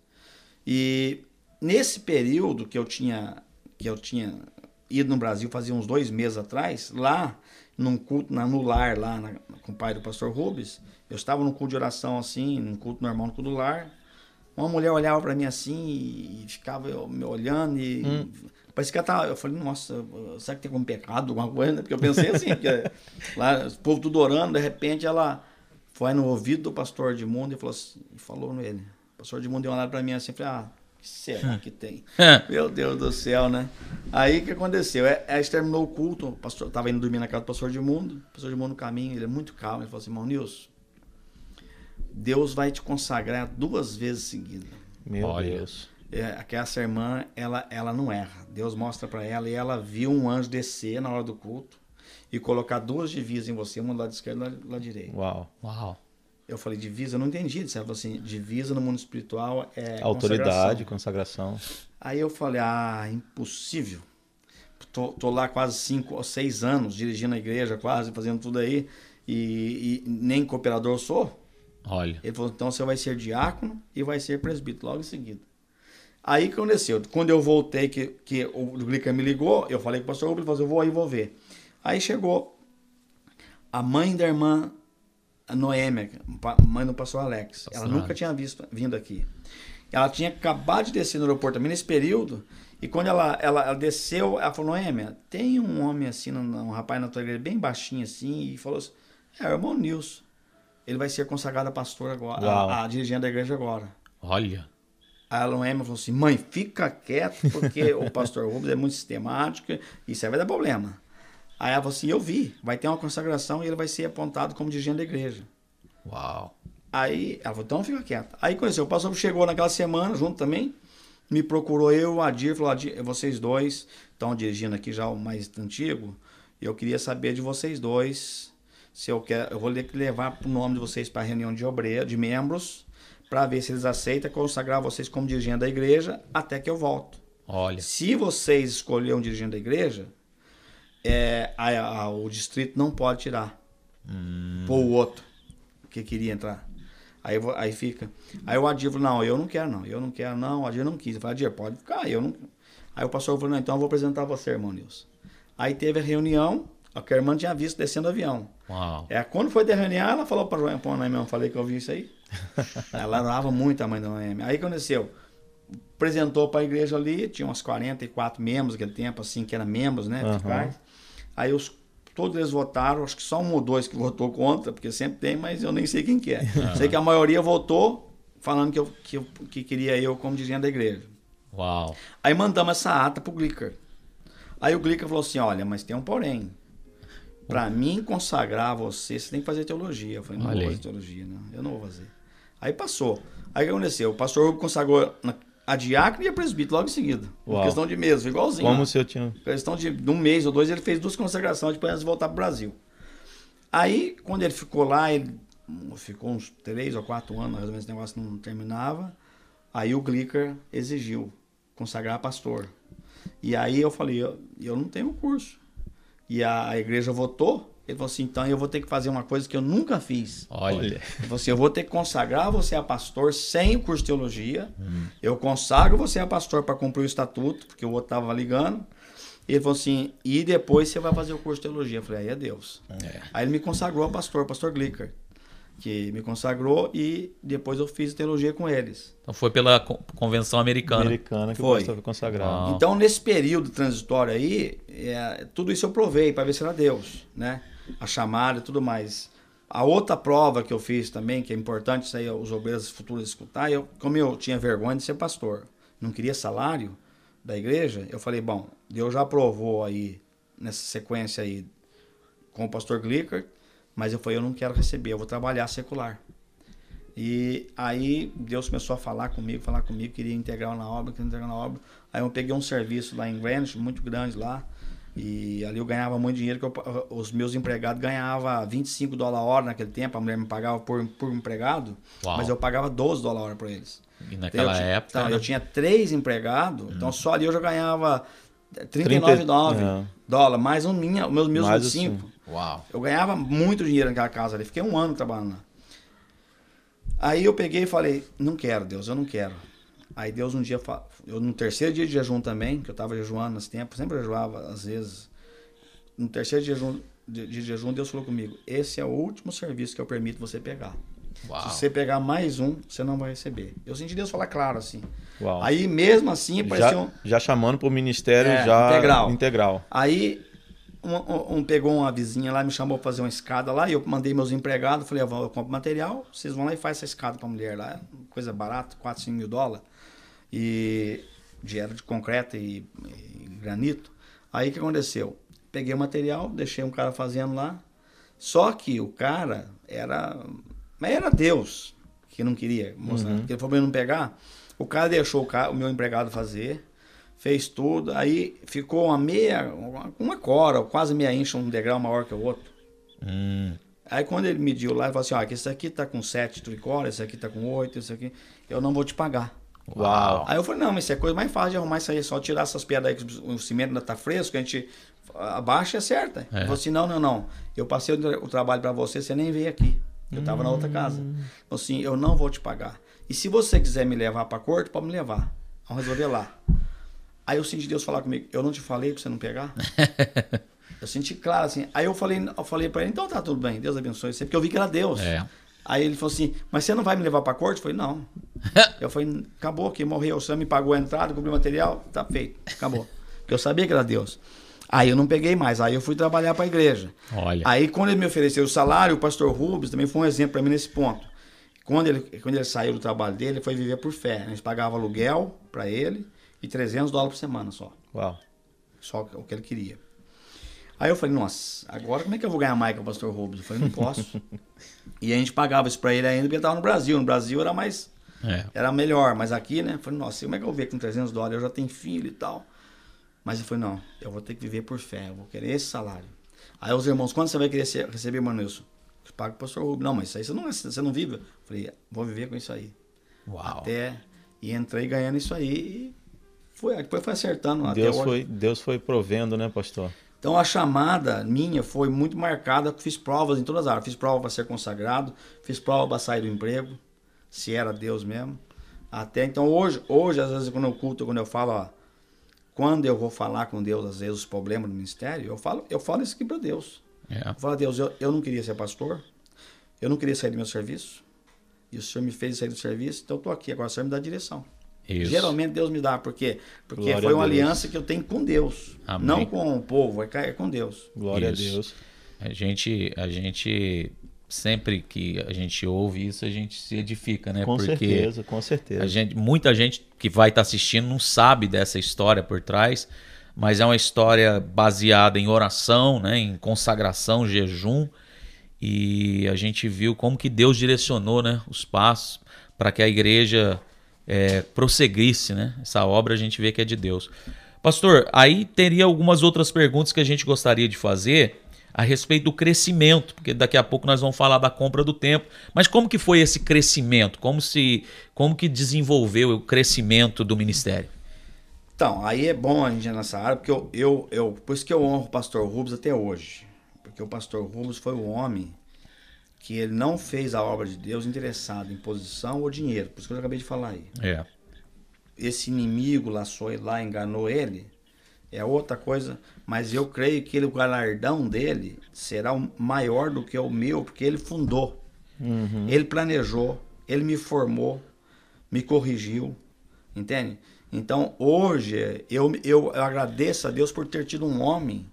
E nesse período que eu tinha, que eu tinha ido no Brasil, fazia uns dois meses atrás, lá, num culto, na, no lar, lá na- com o pai do pastor Rubens, eu estava num culto de oração, assim, num culto normal, no culto do lar, uma mulher olhava pra mim assim e ficava eu- me olhando e parecia que ela tava, eu falei, nossa, será que tem algum pecado, alguma coisa? né? Porque eu pensei assim, lá o povo tudo orando, de repente ela foi no ouvido do pastor Edmundo e falou assim, e falou nele. O pastor Edmundo deu uma olhada pra mim assim, e falei, ah, que será que tem? Meu Deus do céu, né? Aí o que aconteceu? É, terminou o culto, o pastor tava indo dormir na casa do pastor Edmundo, o pastor Edmundo no caminho, ele é muito calmo, ele falou assim, irmão Nilson, Deus vai te consagrar duas vezes seguidas. Meu Olha. Deus. É, que essa irmã, ela, ela não erra. Deus mostra pra ela e ela viu um anjo descer na hora do culto e colocar duas divisas em você, uma do lado esquerdo e do lado direito. Uau. Uau. Eu falei, divisa? Eu não entendi. Ela falou assim, divisa no mundo espiritual é Autoridade, consagração. consagração. Aí eu falei, ah, impossível. Tô, tô lá quase cinco ou seis anos, dirigindo a igreja quase, fazendo tudo aí, e, e nem cooperador sou. Olha. Ele falou, então você vai ser diácono e vai ser presbítero logo em seguida. Aí que aconteceu? Quando eu voltei, que, que o Glicker me ligou, eu falei com o pastor Rubens, ele falou assim, eu vou aí, vou ver. Aí chegou a mãe da irmã a Noêmia, mãe do pastor Alex. Ela nunca tinha visto, vindo aqui. Ela tinha acabado de descer no aeroporto também nesse período, e quando ela, ela, ela desceu, ela falou, Noêmia, tem um homem assim, um rapaz na tua igreja, bem baixinho assim, e falou assim, é, o irmão Nilson. Ele vai ser consagrado a pastor agora, a, a dirigente da igreja agora. Olha. A Noêmia falou assim, mãe, fica quieto, porque o pastor Rubens é muito sistemático, isso aí vai dar problema. Aí ela falou assim, eu vi, vai ter uma consagração e ele vai ser apontado como dirigente da igreja. Uau. Aí ela falou, então fica quieta. Aí conheceu, o pastor chegou naquela semana, junto também, me procurou eu, o Adir, falou, Adir, vocês dois estão dirigindo aqui já o mais antigo, eu queria saber de vocês dois, se eu quero, eu vou ter que levar o nome de vocês para a reunião de obreiro, de membros, para ver se eles aceitam consagrar vocês como dirigente da igreja até que eu volto. Olha. Se vocês escolherem um dirigente da igreja, é, a- a- o distrito não pode tirar. Pôr o outro que queria entrar. Aí, aí fica. Aí o Adir falou, não, eu não quero não, eu não quero não, o Adir não quis. Eu falei, Adir, pode ficar, eu não... Aí o pastor falou, não, então eu vou apresentar você, irmão Nilson. Aí teve a reunião, a irmã tinha visto descendo o avião. Uau. É, quando foi reunião, ela falou para João Pão, né, meu? Falei que eu vi isso aí. ela orava muito a mãe da Noemi. Aí aconteceu? apresentou para a igreja ali, tinha uns 44 membros naquele tempo, assim, que eram membros, né? Fiscais. Aí os, todos eles votaram, acho que só um ou dois que votou contra, porque sempre tem, mas eu nem sei quem que é. Sei que a maioria votou falando que, eu, que, eu- que queria eu como dirigente da igreja. Uau. Aí mandamos essa ata pro Glicker. Aí o Glicker falou assim: olha, mas tem um porém. Pra mim consagrar você, você tem que fazer teologia. Eu falei, não Olha vou fazer teologia, não. Eu não vou fazer. Aí passou. Aí o que aconteceu? O pastor consagrou a diácono e a presbítero logo em seguida. Por Uau. questão de meses, igualzinho. Como lá. se eu tinha. Questão de, de um mês ou dois, ele fez duas consagrações depois antes de voltar pro Brasil. Aí, quando ele ficou lá, ele hum, ficou uns três ou quatro anos, mais ou menos, esse negócio não terminava. Aí o Glicker exigiu consagrar pastor. E aí eu falei, eu, eu não tenho curso. E a, a igreja votou. Ele falou assim, então eu vou ter que fazer uma coisa que eu nunca fiz. Olha. Ele falou assim, eu vou ter que consagrar você a pastor sem o curso de teologia. Eu consagro você a pastor para cumprir o estatuto, porque o outro estava ligando. Ele falou assim, e depois você vai fazer o curso de teologia. Eu falei, aí é Deus. É. Aí ele me consagrou a pastor, pastor Glicker. Que me consagrou e depois eu fiz teologia com eles. Então foi pela co- convenção americana. Americana que Foi. o foi consagrado. Uau. Então, nesse período transitório aí, é, tudo isso eu provei para ver se era Deus, né? A chamada e tudo mais. A outra prova que eu fiz também, que é importante isso aí, os obreiros futuros escutar, eu, como eu tinha vergonha de ser pastor, não queria salário da igreja, eu falei, bom, Deus já aprovou aí, nessa sequência aí, com o pastor Glicker, mas eu falei, eu não quero receber, eu vou trabalhar secular. E aí Deus começou a falar comigo, falar comigo, queria integrar na obra, queria integrar na obra. Aí eu peguei um serviço lá em Greenwich, muito grande lá, e ali eu ganhava muito dinheiro, que eu- os meus empregados ganhavam 25 dólares a hora naquele tempo, a mulher me pagava por, por empregado, Uau. mas eu pagava 12 dólares a hora por eles. E Então, naquela eu tinha- época. então, né? Hum. eu tinha três empregados, então só ali eu já ganhava 39,9 é. dólares, mais um minha, meus meus Mais 25. Uau. Eu ganhava muito dinheiro naquela casa ali. Fiquei um ano trabalhando lá. Aí eu peguei e falei, não quero, Deus, eu não quero. Aí Deus um dia, eu no terceiro dia de jejum também, que eu tava jejuando nesse tempo, sempre jejuava às vezes. No terceiro dia de jejum, de, de jejum, Deus falou comigo, esse é o último serviço que eu permito você pegar. Uau. Se você pegar mais um, você não vai receber. Eu senti Deus falar claro assim. Uau. Aí mesmo assim, parecia já, um... já chamando pro ministério É, já integral. integral. Aí um, um- pegou uma vizinha lá, me chamou pra fazer uma escada lá, e eu mandei meus empregados, falei, eu compro material, vocês vão lá e faz essa escada pra mulher lá, coisa barata, 4, 5 mil dólares, e era de concreto e, e granito. Aí o que aconteceu? Peguei o material, deixei um cara fazendo lá, só que o cara era, mas era Deus que não queria mostrar, porque ele falou pra eu não pegar, o cara deixou o, cara, o meu empregado fazer, fez tudo, aí ficou uma meia, uma- cora, quase meia incha, um degrau maior que o outro. Hum. Aí quando ele mediu lá, ele falou assim, ó, que esse aqui tá com sete tricora, esse aqui tá com oito, esse aqui, eu não vou te pagar. Uau. Aí eu falei, não, mas isso é coisa mais fácil de arrumar isso aí, é só tirar essas pedras aí que o cimento ainda tá fresco, a gente abaixa e acerta. Ele falou assim, não, não, não, eu passei o, tra- o trabalho para você, você nem veio aqui. Eu tava na outra casa. Ele falou assim, eu não vou te pagar. E se você quiser me levar pra corte, pode me levar. Vamos resolver lá. Aí eu senti Deus falar comigo, eu não te falei pra você não pegar? eu senti claro assim. Aí eu falei, eu falei pra ele, então tá tudo bem, Deus abençoe você, porque eu vi que era Deus. É. Aí ele falou assim, mas você não vai me levar pra corte? Eu falei, não. eu falei, acabou que morreu, senhor me pagou a entrada, cobriu o material, tá feito, acabou. Porque eu sabia que era Deus. Aí eu não peguei mais, aí eu fui trabalhar pra igreja. Olha. Aí quando ele me ofereceu o salário, o pastor Rubens também foi um exemplo para mim nesse ponto. Quando ele, quando ele saiu do trabalho dele, ele foi viver por fé. A gente pagava aluguel para ele e 300 dólares por semana só. Uau. Só o que ele queria. Aí eu falei, nossa, agora como é que eu vou ganhar mais com o pastor Rubens? Eu falei, não posso. e a gente pagava isso para ele ainda porque ele estava no Brasil. No Brasil era mais É. era melhor, mas aqui, né? eu Falei, nossa, como é que eu vou ver com 300 dólares? Eu já tenho filho e tal. Mas eu falei, não, eu vou ter que viver por fé, eu vou querer esse salário. Aí os irmãos, quando você vai querer ser- receber, Manilson? Eu pago pro pastor Rubens. Não, mas isso aí você não, você não vive. Eu falei, vou viver com isso aí. Uau. Até, e entrei ganhando isso aí e foi, depois foi acertando até Deus foi, Deus foi provendo, né, pastor? Então a chamada minha foi muito marcada, fiz provas em todas as áreas, fiz prova para ser consagrado, fiz prova para sair do emprego, se era Deus mesmo. Até então hoje, hoje às vezes quando eu culto, quando eu falo, ó, quando eu vou falar com Deus às vezes os problemas do ministério, eu falo, eu falo isso aqui para Deus. É. Eu falo, Deus, eu, eu não queria ser pastor, eu não queria sair do meu serviço, e o Senhor me fez sair do serviço, então eu tô aqui, agora o Senhor me dá direção. Isso. Geralmente Deus me dá, porque porque Glória foi uma aliança que eu tenho com Deus, Amém. não com o povo, é é com Deus. Glória Isso. a Deus. A gente, a gente sempre que a gente ouve isso, a gente se edifica, né? Com Porque certeza, com certeza. a gente, muita gente que vai estar assistindo não sabe dessa história por trás, mas é uma história baseada em oração, né? Em consagração, jejum. E a gente viu como que Deus direcionou, né? Os passos para que a igreja é, prosseguisse, né? Essa obra a gente vê que é de Deus. Pastor, aí teria algumas outras perguntas que a gente gostaria de fazer a respeito do crescimento, porque daqui a pouco nós vamos falar da compra do tempo. Mas como que foi esse crescimento? Como se, como que desenvolveu o crescimento do ministério? Então, aí é bom a gente nessa área, porque eu, eu, eu por isso que eu honro o pastor Rubens até hoje. Porque o pastor Rubens foi o homem que ele não fez a obra de Deus interessado em posição ou dinheiro. Por isso que eu acabei de falar aí. É. Esse inimigo laçou ele lá, enganou ele, é outra coisa. Mas eu creio que ele, o galardão dele será maior do que o meu, porque ele fundou. Uhum. Ele planejou, ele me formou, me corrigiu, entende? Então hoje eu, eu, eu agradeço a Deus por ter tido um homem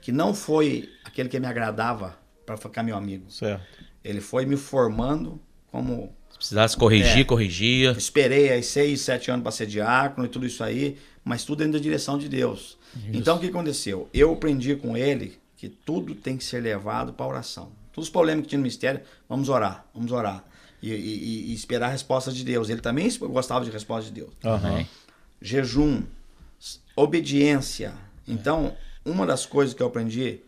que não foi aquele que me agradava para ficar meu amigo. Certo. Ele foi me formando como Se precisasse corrigir, É. corrigia. Esperei aí seis, sete anos para ser diácono e tudo isso aí, mas tudo dentro da direção de Deus. Então o que aconteceu? Eu aprendi com ele que tudo tem que ser levado para oração. Todos os problemas que tinha no mistério, vamos orar, vamos orar. E, e- e esperar a resposta de Deus. Ele também gostava de resposta de Deus. Amém. Jejum, obediência. Então, uma das coisas que eu aprendi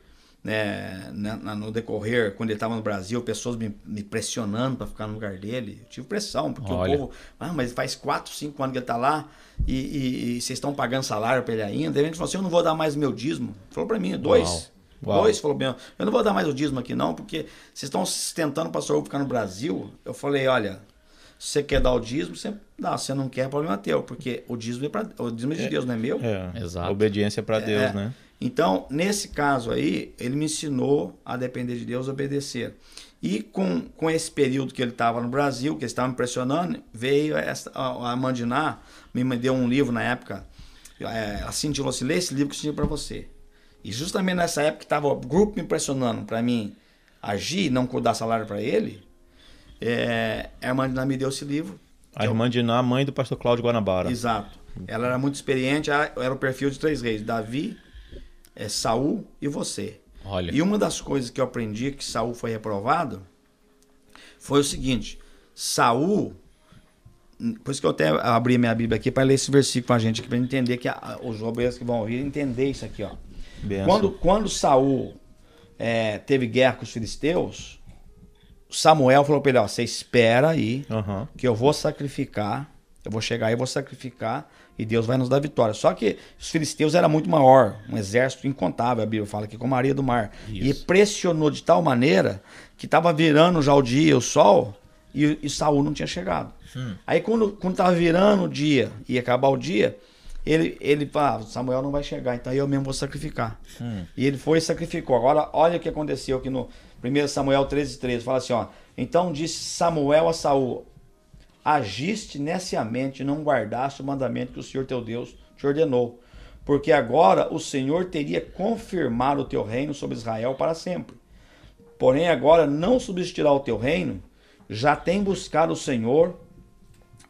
né, na- na- no decorrer, quando ele estava no Brasil, pessoas me, me pressionando para ficar no lugar dele. Eu tive pressão, porque Olha. o povo. Ah, mas faz 4, 5 anos que ele está lá e, e- e vocês estão pagando salário para ele ainda. Daí a gente falou assim: eu não vou dar mais meu dízimo. Falou para mim, dois. Uau. Dois, falou bem, eu não vou dar mais o dízimo aqui não, porque vocês estão sustentando o pastor Hugo ficar no Brasil. Eu falei, olha, se você quer dar o dízimo, você dá. Se você não quer, é problema teu, porque o dízimo é, pra, o dízimo é de Deus, não é meu. É. Exato. Obediência para Deus, É. né? Então, nesse caso aí, ele me ensinou a depender de Deus, obedecer. E com, com esse período que ele estava no Brasil, que eles estavam me pressionando, veio essa, a, a Mandiná, me deu um livro na época, é, assim, falou assim, lê esse livro que eu tinha para você. E justamente nessa época que estava o grupo me pressionando para mim agir, não dar salário para ele, é, a Mandiná me deu esse livro. A irmã Diná, mãe do pastor Cláudio Guanabara. Exato. Ela era muito experiente, era o perfil de três reis: Davi, é, Saul e você. Olha. E uma das coisas que eu aprendi que Saul foi reprovado foi o seguinte: Saul, por isso que eu até abri minha Bíblia aqui para ler esse versículo com a gente, para entender que a- os obreiros que vão ouvir entender isso aqui, ó. Benção. Quando, quando Saul é, teve guerra com os filisteus, Samuel falou para ele: ó, você espera aí, Aham. que eu vou sacrificar, eu vou chegar aí, vou sacrificar e Deus vai nos dar vitória. Só que os filisteus era muito maior, um exército incontável, a Bíblia fala aqui, como a areia do mar. E Isso. pressionou de tal maneira que estava virando já o dia, o sol, e, e Saul não tinha chegado. Aí quando, quando tava virando o dia, ia acabar o dia, ele, ele fala, ah, Samuel não vai chegar, então eu mesmo vou sacrificar. E ele foi e sacrificou. Agora, olha o que aconteceu aqui no 1 Samuel 13, 13. Fala assim, ó. Então disse Samuel a Saul, agiste neciamente e não guardaste o mandamento que o Senhor teu Deus te ordenou. Porque agora o Senhor teria confirmado o teu reino sobre Israel para sempre. Porém agora não subsistirá o teu reino, já tem buscado o Senhor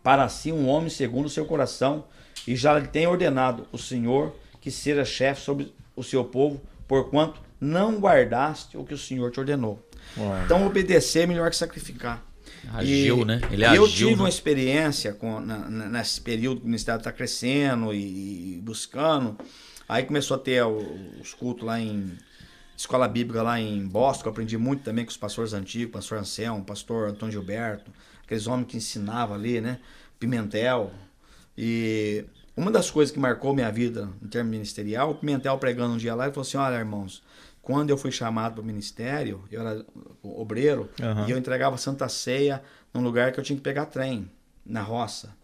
para si um homem segundo o seu coração, e já lhe tem ordenado o Senhor que seja chefe sobre o seu povo, porquanto não guardaste o que o Senhor te ordenou. Uau. Então obedecer é melhor que sacrificar. Agiu, né? Ele eu agiu, tive né? uma experiência com, na- nesse período que o ministério está crescendo e, e buscando. Aí começou a ter os cultos lá em escola bíblica lá em Boston. Eu aprendi muito também com os pastores antigos, pastor Anselmo, pastor Antônio Gilberto, aqueles homens que ensinavam ali, né? Pimentel. E uma das coisas que marcou minha vida em termos ministerial, o Pimentel pregando um dia lá e falou assim: Olha, irmãos, quando eu fui chamado para o ministério, eu era obreiro, Aham. e eu entregava Santa Ceia num lugar que eu tinha que pegar trem, na roça.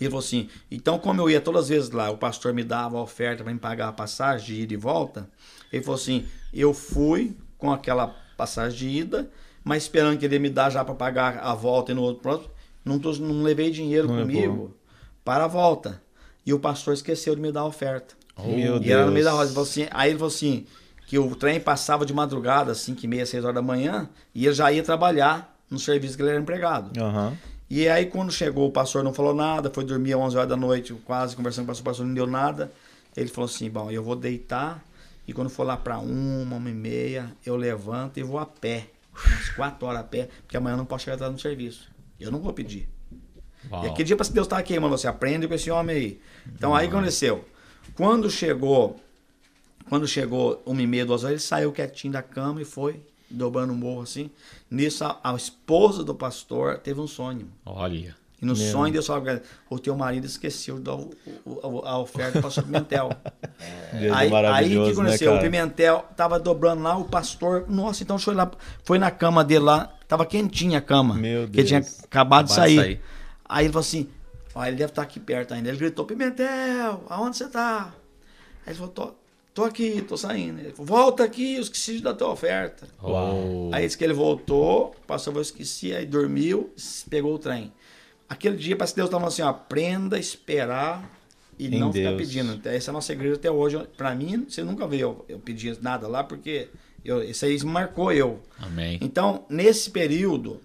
E ele falou assim: então, como eu ia todas as vezes lá, o pastor me dava a oferta para me pagar a passagem de ida e volta. Ele falou assim: eu fui com aquela passagem de ida, mas esperando que ele me dar já para pagar a volta e no outro próximo. Não, tô- não levei dinheiro Não comigo. levou. para a volta. E o pastor esqueceu de me dar a oferta. Meu E era no Deus. meio da roda. Ele falou assim, aí ele falou assim, que o trem passava de madrugada, 5 e meia, 6 horas da manhã, e ele já ia trabalhar no serviço que ele era empregado. Aham. E aí quando chegou, o pastor não falou nada, foi dormir às 11 horas da noite, quase conversando com o pastor, o pastor não deu nada. Ele falou assim, bom, eu vou deitar, e quando for lá para uma, uma e meia, eu levanto e vou a pé. Umas 4 horas a pé, porque amanhã eu não posso chegar atrás no serviço. Eu não vou pedir. Uau. E aquele dia que Deus estava queimando você. Aprende com esse homem aí. Então aí o que aconteceu? Quando chegou, quando chegou uma e meia, duas horas, ele saiu quietinho da cama e foi dobrando o morro assim. Nisso a, a esposa do pastor teve um sonho. Olha. E no Meu. sonho Deus falou o teu marido esqueceu de dar o- o- a oferta para o pastor Pimentel. Deus aí, aí o que né, aconteceu? o cara? Pimentel tava dobrando lá, o pastor, nossa, então foi lá, foi na cama dele lá, tava quentinha a cama. Meu Que ele tinha Deus. acabado de Acabado de sair. sair. Aí ele falou assim, ó, ele deve estar aqui perto ainda. Ele gritou, Pimentel, aonde você tá? Aí ele falou, tô, aqui, tô saindo. Ele falou, volta aqui, eu esqueci de dar tua oferta. Uau. Aí disse que ele voltou, passou, eu esqueci, aí dormiu, pegou o trem. Aquele dia, parece que Deus estava assim, ó, aprenda a esperar e Em não ficar Deus. pedindo. Então, Essa é a nossa igreja até hoje. Pra mim, você nunca viu eu, eu pedir nada lá, porque eu, isso aí marcou eu. Amém. Então, nesse período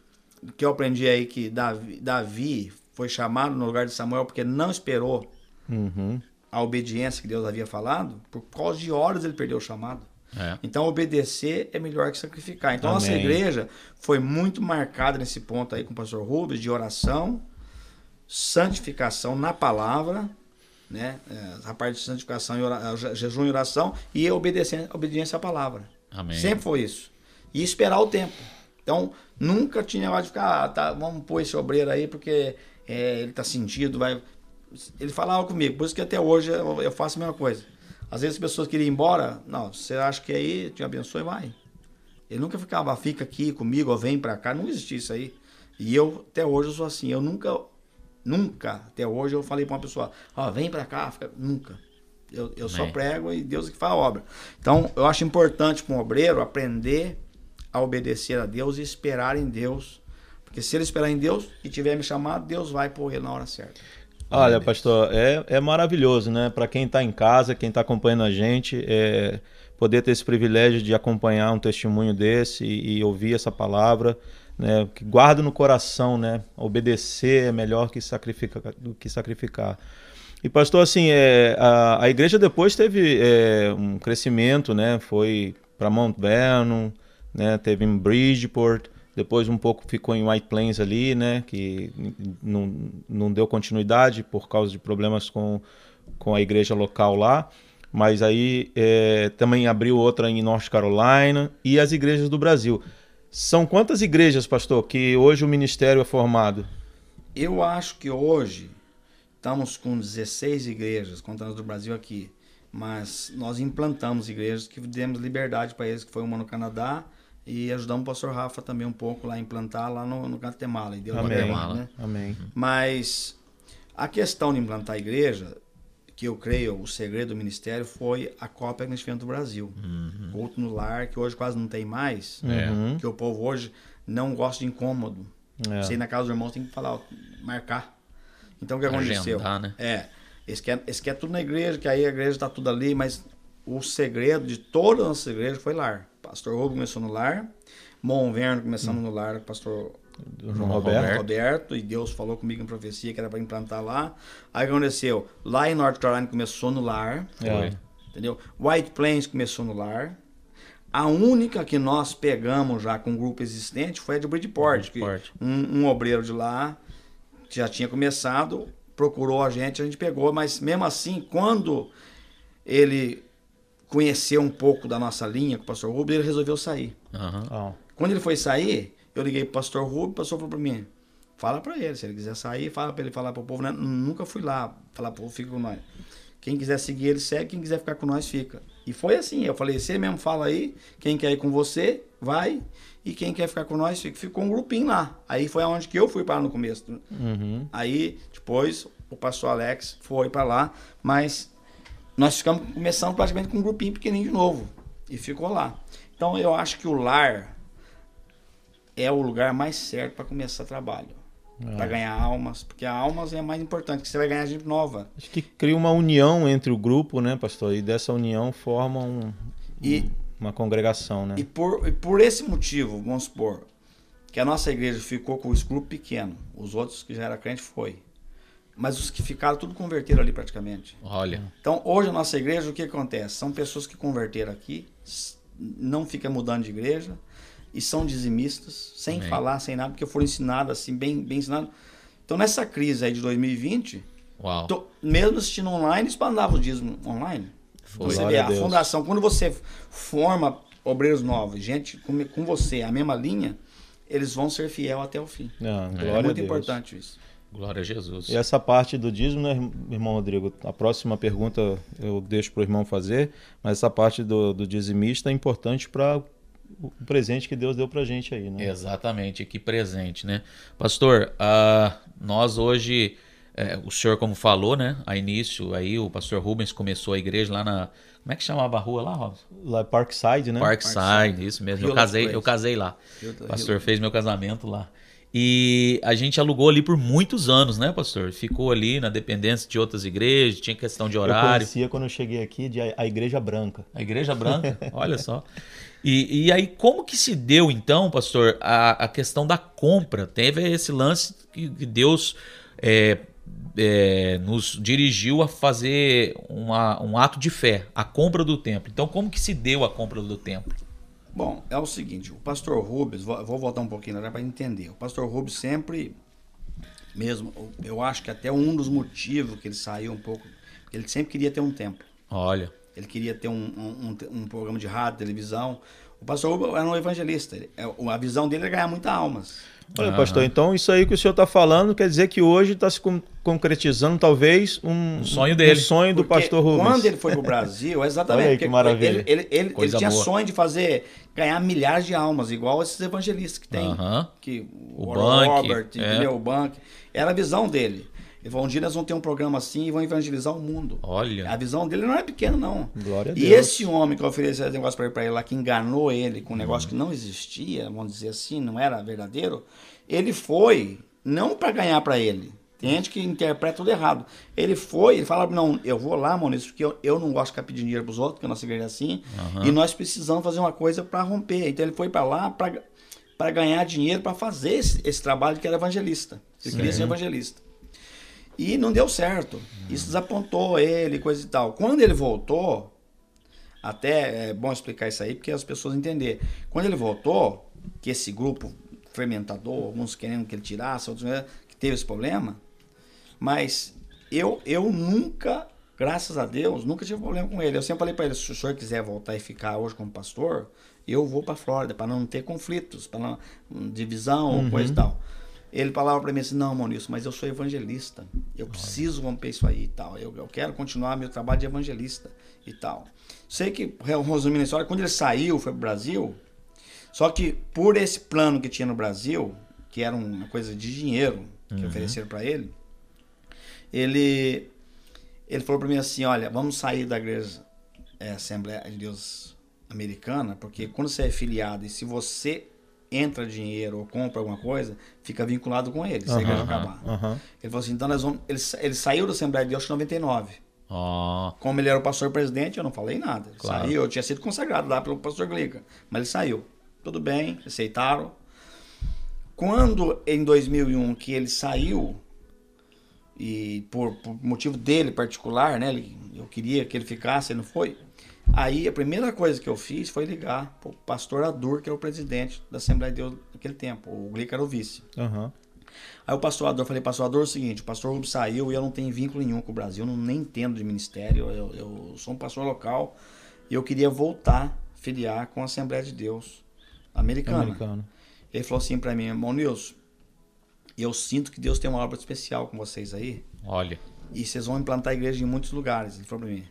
que eu aprendi aí que Davi, Davi foi chamado no lugar de Samuel porque não esperou Uhum. A obediência que Deus havia falado, por causa de horas ele perdeu o chamado. É. Então, obedecer é melhor que sacrificar. Então, nossa igreja foi muito marcada nesse ponto aí com o pastor Rubens, de oração, santificação na palavra, né? É, A parte de santificação, e ora- je- jejum e oração, e a obediência, à palavra. Amém. Sempre foi isso. E esperar o tempo. Então, nunca tinha negócio de ficar, ah, tá, vamos pôr esse obreiro aí porque é, ele tá sentido, vai. Ele falava comigo, por isso que até hoje eu, eu faço a mesma coisa. Às vezes as pessoas queriam ir embora, não, você acha que aí, te abençoe, vai. Ele nunca ficava, fica aqui comigo, ou vem pra cá, não existia isso aí. E eu, até hoje, eu sou assim, eu nunca, nunca, até hoje, eu falei pra uma pessoa, ó, vem pra cá, fica, nunca. Eu, eu só prego e Deus é que faz a obra. Então, eu acho importante para um obreiro aprender a obedecer a Deus e esperar em Deus. Porque se ele esperar em Deus e tiver me chamado, Deus vai pôr ele na hora certa. Olha, pastor, é, é maravilhoso, né? Para quem está em casa, quem está acompanhando a gente, é, poder ter esse privilégio de acompanhar um testemunho desse e, e ouvir essa palavra, né? Que guarda no coração, né? Obedecer é melhor que sacrificar, do que sacrificar. E pastor, assim, é, a, a igreja depois teve é, um crescimento, né? Foi para Mount Vernon, né? Teve em Bridgeport. Depois um pouco ficou em White Plains ali, né? Que não, não deu continuidade por causa de problemas com, com a igreja local lá. Mas aí é, também abriu outra em North Carolina e as igrejas do Brasil. São quantas igrejas, pastor, que hoje o ministério é formado? Eu acho que hoje estamos com 16 igrejas, contando do Brasil aqui. Mas nós implantamos igrejas que demos liberdade para eles, que foi uma no Canadá, e ajudamos o pastor Rafa também um pouco lá a implantar lá no, no Guatemala. E deu Amém. Guatemala, né? Amém. Mas a questão de implantar a igreja, que eu creio, o segredo do ministério foi a Copa que nós tivemos do Brasil. Culto no lar, que hoje quase não tem mais. É. Uhum. Que o povo hoje não gosta de incômodo. É. Você ir na casa dos irmãos tem que falar, ó, marcar. Então o que aconteceu? Agendar, né? É. Esse quer, esse quer tudo na igreja, que aí a igreja está tudo ali, mas o segredo de toda a nossa igreja foi lar. Pastor Rubens começou no lar, Monverno começamos no lar, pastor João João Roberto. Roberto. E Deus falou comigo em profecia que era para implantar lá. Aí o que aconteceu? Lá em North Carolina começou no lar, É. entendeu? White Plains começou no lar. A única que nós pegamos já com um grupo existente foi a de Bridgeport, que Bridgeport. um, um obreiro de lá que já tinha começado, procurou a gente, a gente pegou, mas mesmo assim, quando ele conheceu um pouco da nossa linha com o pastor Rubens, ele resolveu sair. Ó, Quando ele foi sair, eu liguei pro pastor Rubens, o pastor falou pra mim, fala pra ele, se ele quiser sair, fala pra ele falar pro povo, né? Nunca fui lá falar pro povo, fica com nós. Quem quiser seguir ele, segue, quem quiser ficar com nós, fica. E foi assim, eu falei, você mesmo fala aí, quem quer ir com você, vai, e quem quer ficar com nós, fica. Ficou um grupinho lá. Aí foi aonde que eu fui para no começo. uhum. Aí, depois, o pastor Alex foi para lá, mas nós ficamos começando praticamente com um grupinho pequenininho de novo. E ficou lá. Então, eu acho que o lar é o lugar mais certo para começar trabalho. é. para ganhar almas, porque a almas é mais importante, que você vai ganhar gente nova. Acho que cria uma união entre o grupo, né, pastor? E dessa união forma um, e, uma congregação, né? E por, e por esse motivo, vamos supor, que a nossa igreja ficou com o grupo pequeno, os outros que já era crente foi. Mas os que ficaram, tudo converteram ali praticamente. Olha. Então, hoje a nossa igreja, o que acontece? São pessoas que converteram aqui, não fica mudando de igreja, e são dizimistas, sem Amém. falar, sem nada, porque foram ensinados assim, bem, bem ensinados. Então, nessa crise aí de 2020, Uau. Tô, mesmo assistindo online, expandava o dízimo online. Foi. Você vê, a, a fundação, quando você forma obreiros novos, gente com, com você, a mesma linha, eles vão ser fiel até o fim. Ah, é muito importante isso. Glória a Jesus. E essa parte do dízimo, né, irmão Rodrigo? A próxima pergunta eu deixo para o irmão fazer, mas essa parte do, do dizimista é importante para o presente que Deus deu para a gente aí, né? Exatamente, que presente, né? Pastor, uh, nós hoje, é, o senhor como falou, né? A início aí, o pastor Rubens começou a igreja lá na... Como é que chamava a rua lá, Robson? Lá Parkside, né? Parkside, Parkside. isso mesmo. eu casei, eu casei lá. O pastor fez meu casamento lá. E a gente alugou ali por muitos anos, né, pastor? Ficou ali na dependência de outras igrejas, tinha questão de horário. Eu conhecia quando eu cheguei aqui de a Igreja Branca. A Igreja Branca? Olha só. E, e aí, como que se deu, então, pastor, a, a questão da compra? Teve esse lance que, que Deus é, é, nos dirigiu a fazer uma, um ato de fé, a compra do templo. Então, como que se deu a compra do templo? Bom, é o seguinte, o pastor Rubens, vou, vou voltar um pouquinho né, para entender. O pastor Rubens sempre, mesmo, eu acho que até um dos motivos que ele saiu um pouco, ele sempre queria ter um tempo. Olha. Ele queria ter um, um, um, um programa de rádio, televisão. O pastor Rubens era um evangelista. É, a visão dele era ganhar muitas almas. Olha, uhum. pastor, então isso aí que o senhor está falando quer dizer que hoje está se concretizando talvez um, um sonho dele. Um sonho do porque pastor Rubens. Quando ele foi para o Brasil, exatamente. Olha aí, que maravilha. Ele, ele, ele, ele tinha boa. sonho de fazer, ganhar milhares de almas, igual esses evangelistas que tem. Uhum. Que, o, o Robert, é. entendeu? O Bank. Era a visão dele. Ele falou, um dia nós vamos ter um programa assim e vão evangelizar o mundo. Olha. A visão dele não é pequena, não. Glória a Deus. E esse homem que ofereceu esse negócio para ele, ele lá, que enganou ele com um negócio que não existia, vamos dizer assim, não era verdadeiro, ele foi não para ganhar para ele. Tem gente que interpreta tudo errado. Ele foi, ele fala, não, eu vou lá, Maurício, porque eu, eu não gosto de ficar pedindo dinheiro para os outros, porque a nossa igreja é assim, uhum. e nós precisamos fazer uma coisa para romper. Então ele foi para lá para ganhar dinheiro, para fazer esse, esse, trabalho que era evangelista. Ele Sim. queria ser evangelista. E não deu certo. Isso desapontou ele, coisa e tal. Quando ele voltou, até é bom explicar isso aí, porque as pessoas entenderem. Quando ele voltou, que esse grupo fermentador, alguns querendo que ele tirasse, outros que teve esse problema, mas eu, eu nunca, graças a Deus, nunca tive problema com ele. Eu sempre falei para ele, se o senhor quiser voltar e ficar hoje como pastor, eu vou para Flórida, para não ter conflitos, para não divisão, uhum. coisa e tal. Ele falava para mim assim: Não, Maurício, mas eu sou evangelista. Eu preciso romper isso aí e tal. Eu, eu quero continuar meu trabalho de evangelista e tal. Sei que, resumindo a história, quando ele saiu, foi para o Brasil. Só que por esse plano que tinha no Brasil, que era uma coisa de dinheiro que uhum. ofereceram para ele, ele ele falou para mim assim: Olha, vamos sair da igreja é, Assembleia de Deus Americana, porque quando você é filiado e se você entra dinheiro ou compra alguma coisa, fica vinculado com ele, se a igreja acabar. Uhum. Ele falou assim, então nós vamos... Ele, ele saiu da Assembleia de Deus em 99. Oh. Como ele era o pastor presidente, eu não falei nada. Ele claro. Saiu, eu tinha sido consagrado lá pelo pastor Glica, mas ele saiu. Tudo bem, aceitaram. Quando em 2001 que ele saiu e por, por motivo dele particular, né, ele, eu queria que ele ficasse, ele não foi. Aí a primeira coisa que eu fiz foi ligar pro pastor Adur, que é o presidente da Assembleia de Deus naquele tempo. O Glica era o vice. Uhum. Aí o pastor Ador, falei, pastor Ador, é o seguinte, o pastor Rubens saiu e eu não tenho vínculo nenhum com o Brasil, eu não nem entendo de ministério, eu, eu sou um pastor local e eu queria voltar, filiar com a Assembleia de Deus americana. Americano. Ele falou assim para mim, irmão Nilson, eu sinto que Deus tem uma obra especial com vocês aí. Olha. E vocês vão implantar a igreja em muitos lugares. Ele falou para mim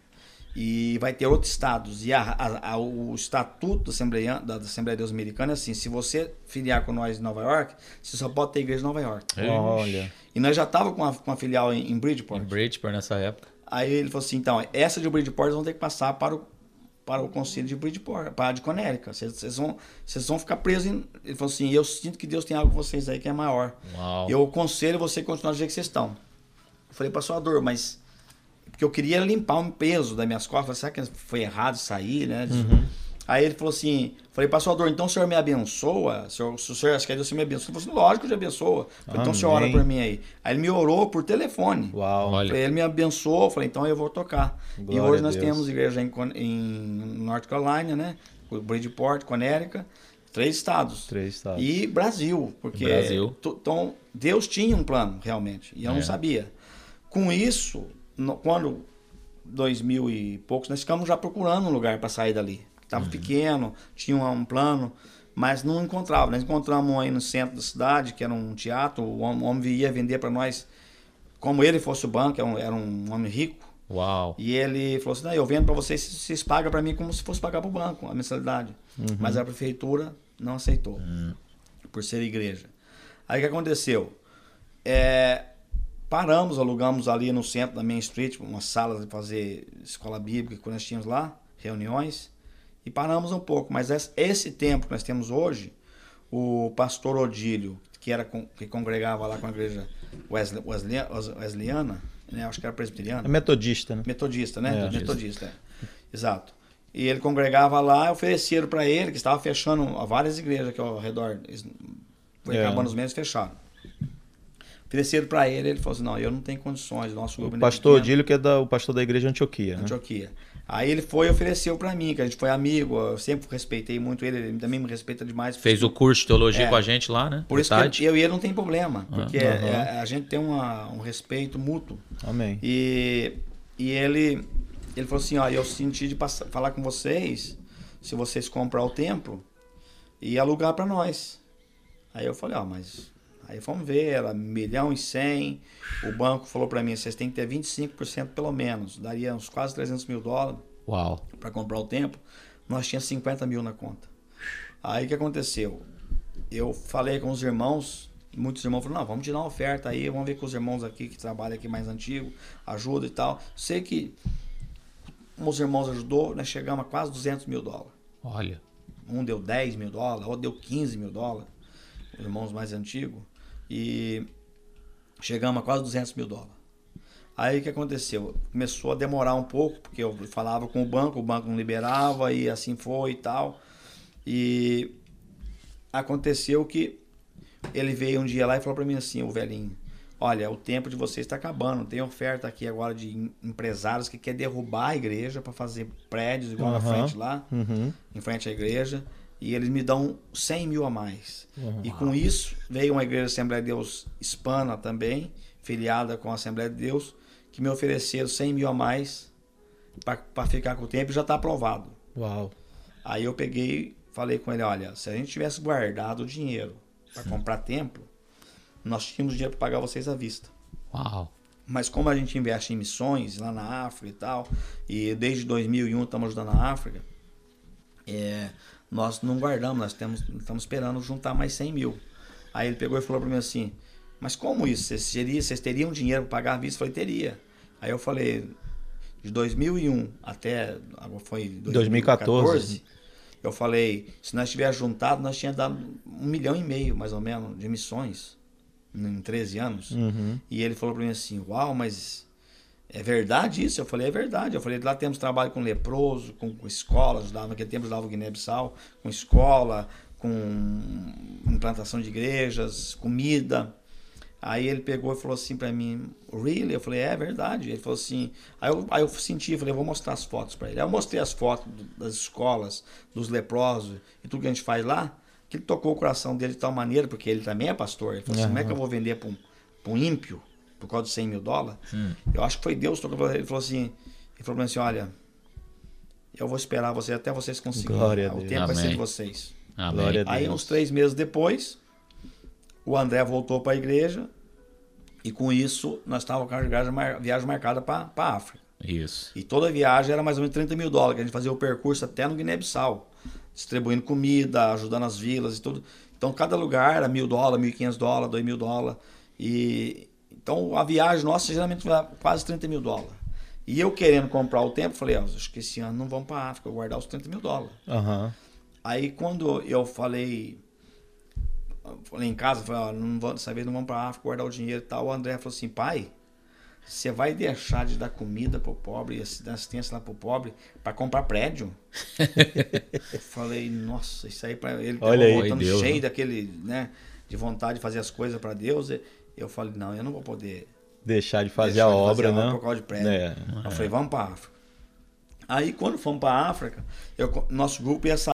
e vai ter outros estados. E a, a, a, o estatuto da Assembleia, da, Assembleia de Deus Americana é assim: se você filiar com nós em Nova York, você só pode ter igreja em Nova York. Olha. E nós já estávamos com, com a filial em, em Bridgeport. Em Bridgeport nessa época. Aí ele falou assim: então, essa de Bridgeport vão ter que passar para o, para o conselho de Bridgeport, para de Conérica. Vocês, vão, vocês vão ficar presos. Em... Ele falou assim: Eu sinto que Deus tem algo com vocês aí que é maior. Uau. Eu aconselho você a continuar do jeito que vocês estão. Eu falei, pastor, mas. Porque eu queria limpar um peso das minhas costas. Será que foi errado sair, né? Aí ele falou assim: Falei, pastor, então o senhor me abençoa? Se o senhor acha que Deus me abençoa? Eu falei, assim, lógico que eu te abençoa. Falei, então o senhor ora por mim aí. Aí ele me orou por telefone. Uau. Olha. Falei, ele me abençoou, falei, então eu vou tocar. e Glória hoje a nós temos igreja em, em North Carolina, né? Bridgeport, Conérica, três estados. Três estados. E Brasil, porque Brasil. então, Deus tinha um plano, realmente, e eu É. não sabia. Com isso, no- quando 2000 e poucos, nós ficamos já procurando um lugar para sair dali. Estava Uhum. pequeno, tinha um, plano, mas não encontrava. Nós encontramos um aí no centro da cidade, que era um teatro, o homem, o homem ia vender para nós, como ele fosse o banco, era um, era um homem rico. Uau. E ele falou assim: não, eu vendo para vocês, vocês pagam para mim como se fosse pagar para o banco a mensalidade. Mas a prefeitura não aceitou, por ser igreja. Aí o que aconteceu? É, paramos, alugamos ali no centro da Main Street, uma sala de fazer escola bíblica que nós tínhamos lá, reuniões, e paramos um pouco. Mas esse, tempo que nós temos hoje, o pastor Odílio, que era que congregava lá com a igreja Wesley- Wesley- wesleyana, né, acho que era presbiteriana, É metodista, né? Metodista, né? É. Metodista, é. Exato. E ele congregava lá, ofereceram para ele, que estava fechando várias igrejas aqui ao redor. Foi É. acabando os meses, fecharam. Ofereceram para ele, ele falou assim: não, eu não tenho condições, nosso grupo O é pastor pequeno, Odílio, que é da- o pastor da igreja de Antioquia, né? Aí ele foi e ofereceu para mim, que a gente foi amigo, eu sempre respeitei muito ele, ele também me respeita demais. Fez o curso de teologia É. com a gente lá, né? Por isso que eu e ele não tem problema, porque é- é- a gente tem uma- um respeito mútuo. Amém. E, e ele, ele falou assim, ó, eu senti de passar, falar com vocês, se vocês comprar o templo e alugar para nós. Aí eu falei, ó, mas aí vamos ver, era 1 milhão e 100, o banco falou para mim, vocês têm que ter 25% pelo menos, daria uns quase 300 mil dólares para comprar o templo, nós tínhamos 50 mil na conta. Aí o que aconteceu? Eu falei com os irmãos, muitos irmãos falaram, não, vamos tirar uma oferta aí, vamos ver com os irmãos aqui que trabalham aqui mais antigo, ajuda e tal. Sei que os irmãos ajudou, nós chegamos a quase 200 mil dólares. Olha. Um deu 10 mil dólares, outro deu 15 mil dólares, os irmãos mais antigos. E chegamos a quase 200 mil dólares. Aí o que aconteceu? Começou a demorar um pouco, porque eu falava com o banco, o banco não liberava e assim foi e tal. E aconteceu que ele veio um dia lá e falou para mim assim, o velhinho, olha, o tempo de vocês está acabando, tem oferta aqui agora de em- empresários que quer derrubar a igreja para fazer prédios igual na Aham. frente lá, Uhum. em frente à igreja, e eles me dão 100 mil a mais. Uhum. E com isso veio uma igreja Assembleia de Deus hispana também, filiada com a Assembleia de Deus, que me ofereceram 100 mil a mais para ficar com o tempo e já está aprovado. Uau. Aí eu peguei, falei com ele, olha, se a gente tivesse guardado o dinheiro para comprar templo, nós tínhamos dinheiro para pagar vocês à vista. Uau. Mas como a gente investe em missões lá na África e tal, e desde 2001 estamos ajudando a África, é, nós não guardamos, nós temos, estamos esperando juntar mais 100 mil. Aí ele pegou e falou para mim assim, mas como isso? Vocês, teria, vocês teriam dinheiro para pagar à vista? Eu falei, teria. Aí eu falei, de 2001 até, foi 2014. eu falei, se nós tivéssemos juntado, nós tínhamos dado um milhão e meio, mais ou menos, de missões em 13 anos. Uhum. E ele falou para mim assim: Uau, mas é verdade isso? Eu falei: É verdade. Eu falei: Lá temos trabalho com leproso, com, com escolas. Naquele tempo dava o Guiné-Bissau, com escola, com implantação de igrejas, comida. Aí ele pegou e falou assim para mim: Really? Eu falei: É verdade. Ele falou assim. Aí eu, aí eu senti, falei: Vou mostrar as fotos para ele. Aí eu mostrei as fotos do- das escolas, dos leprosos e tudo que a gente faz lá. Que ele tocou o coração dele de tal maneira, porque ele também é pastor. Ele falou assim: Como é que eu vou vender para um, pra um ímpio por causa de 100 mil dólares? Eu acho que foi Deus que tocou. Ele falou assim: Ele falou assim: Olha, eu vou esperar vocês até vocês conseguirem. O tempo vai ser Amém. de vocês. Amém. Glória a Aí, uns três meses depois, o André voltou para a igreja e com isso nós estávamos com a viagem marcada para a África. Isso. E toda a viagem era mais ou menos 30 mil dólares, que a gente fazia o percurso até no Guiné-Bissau, distribuindo comida, ajudando as vilas e tudo. Então cada lugar era mil dólares, mil e quinhentos dólares, dois mil dólares. E então a viagem nossa geralmente vai quase 30 mil dólares. E eu querendo comprar o tempo, falei, ó, acho que esse ano não vamos para África, eu vou guardar os 30 mil dólares. Aham. Aí quando eu falei, falei em casa, falei, ó, não vou, dessa vez não vamos para África guardar o dinheiro e tal, o André falou assim, pai, você vai deixar de dar comida pro pobre e dar assistência lá pro pobre para comprar prédio? eu falei, nossa, isso aí para ele Olha aí, voltando Deus, cheio né? daquele, né, de vontade de fazer as coisas para Deus. Eu falei, não, eu não vou poder Deixar de fazer deixar a de obra, fazer a né? por causa de prédio. É. Eu falei, vamos para África. Aí quando fomos para África, eu, nosso grupo ia sair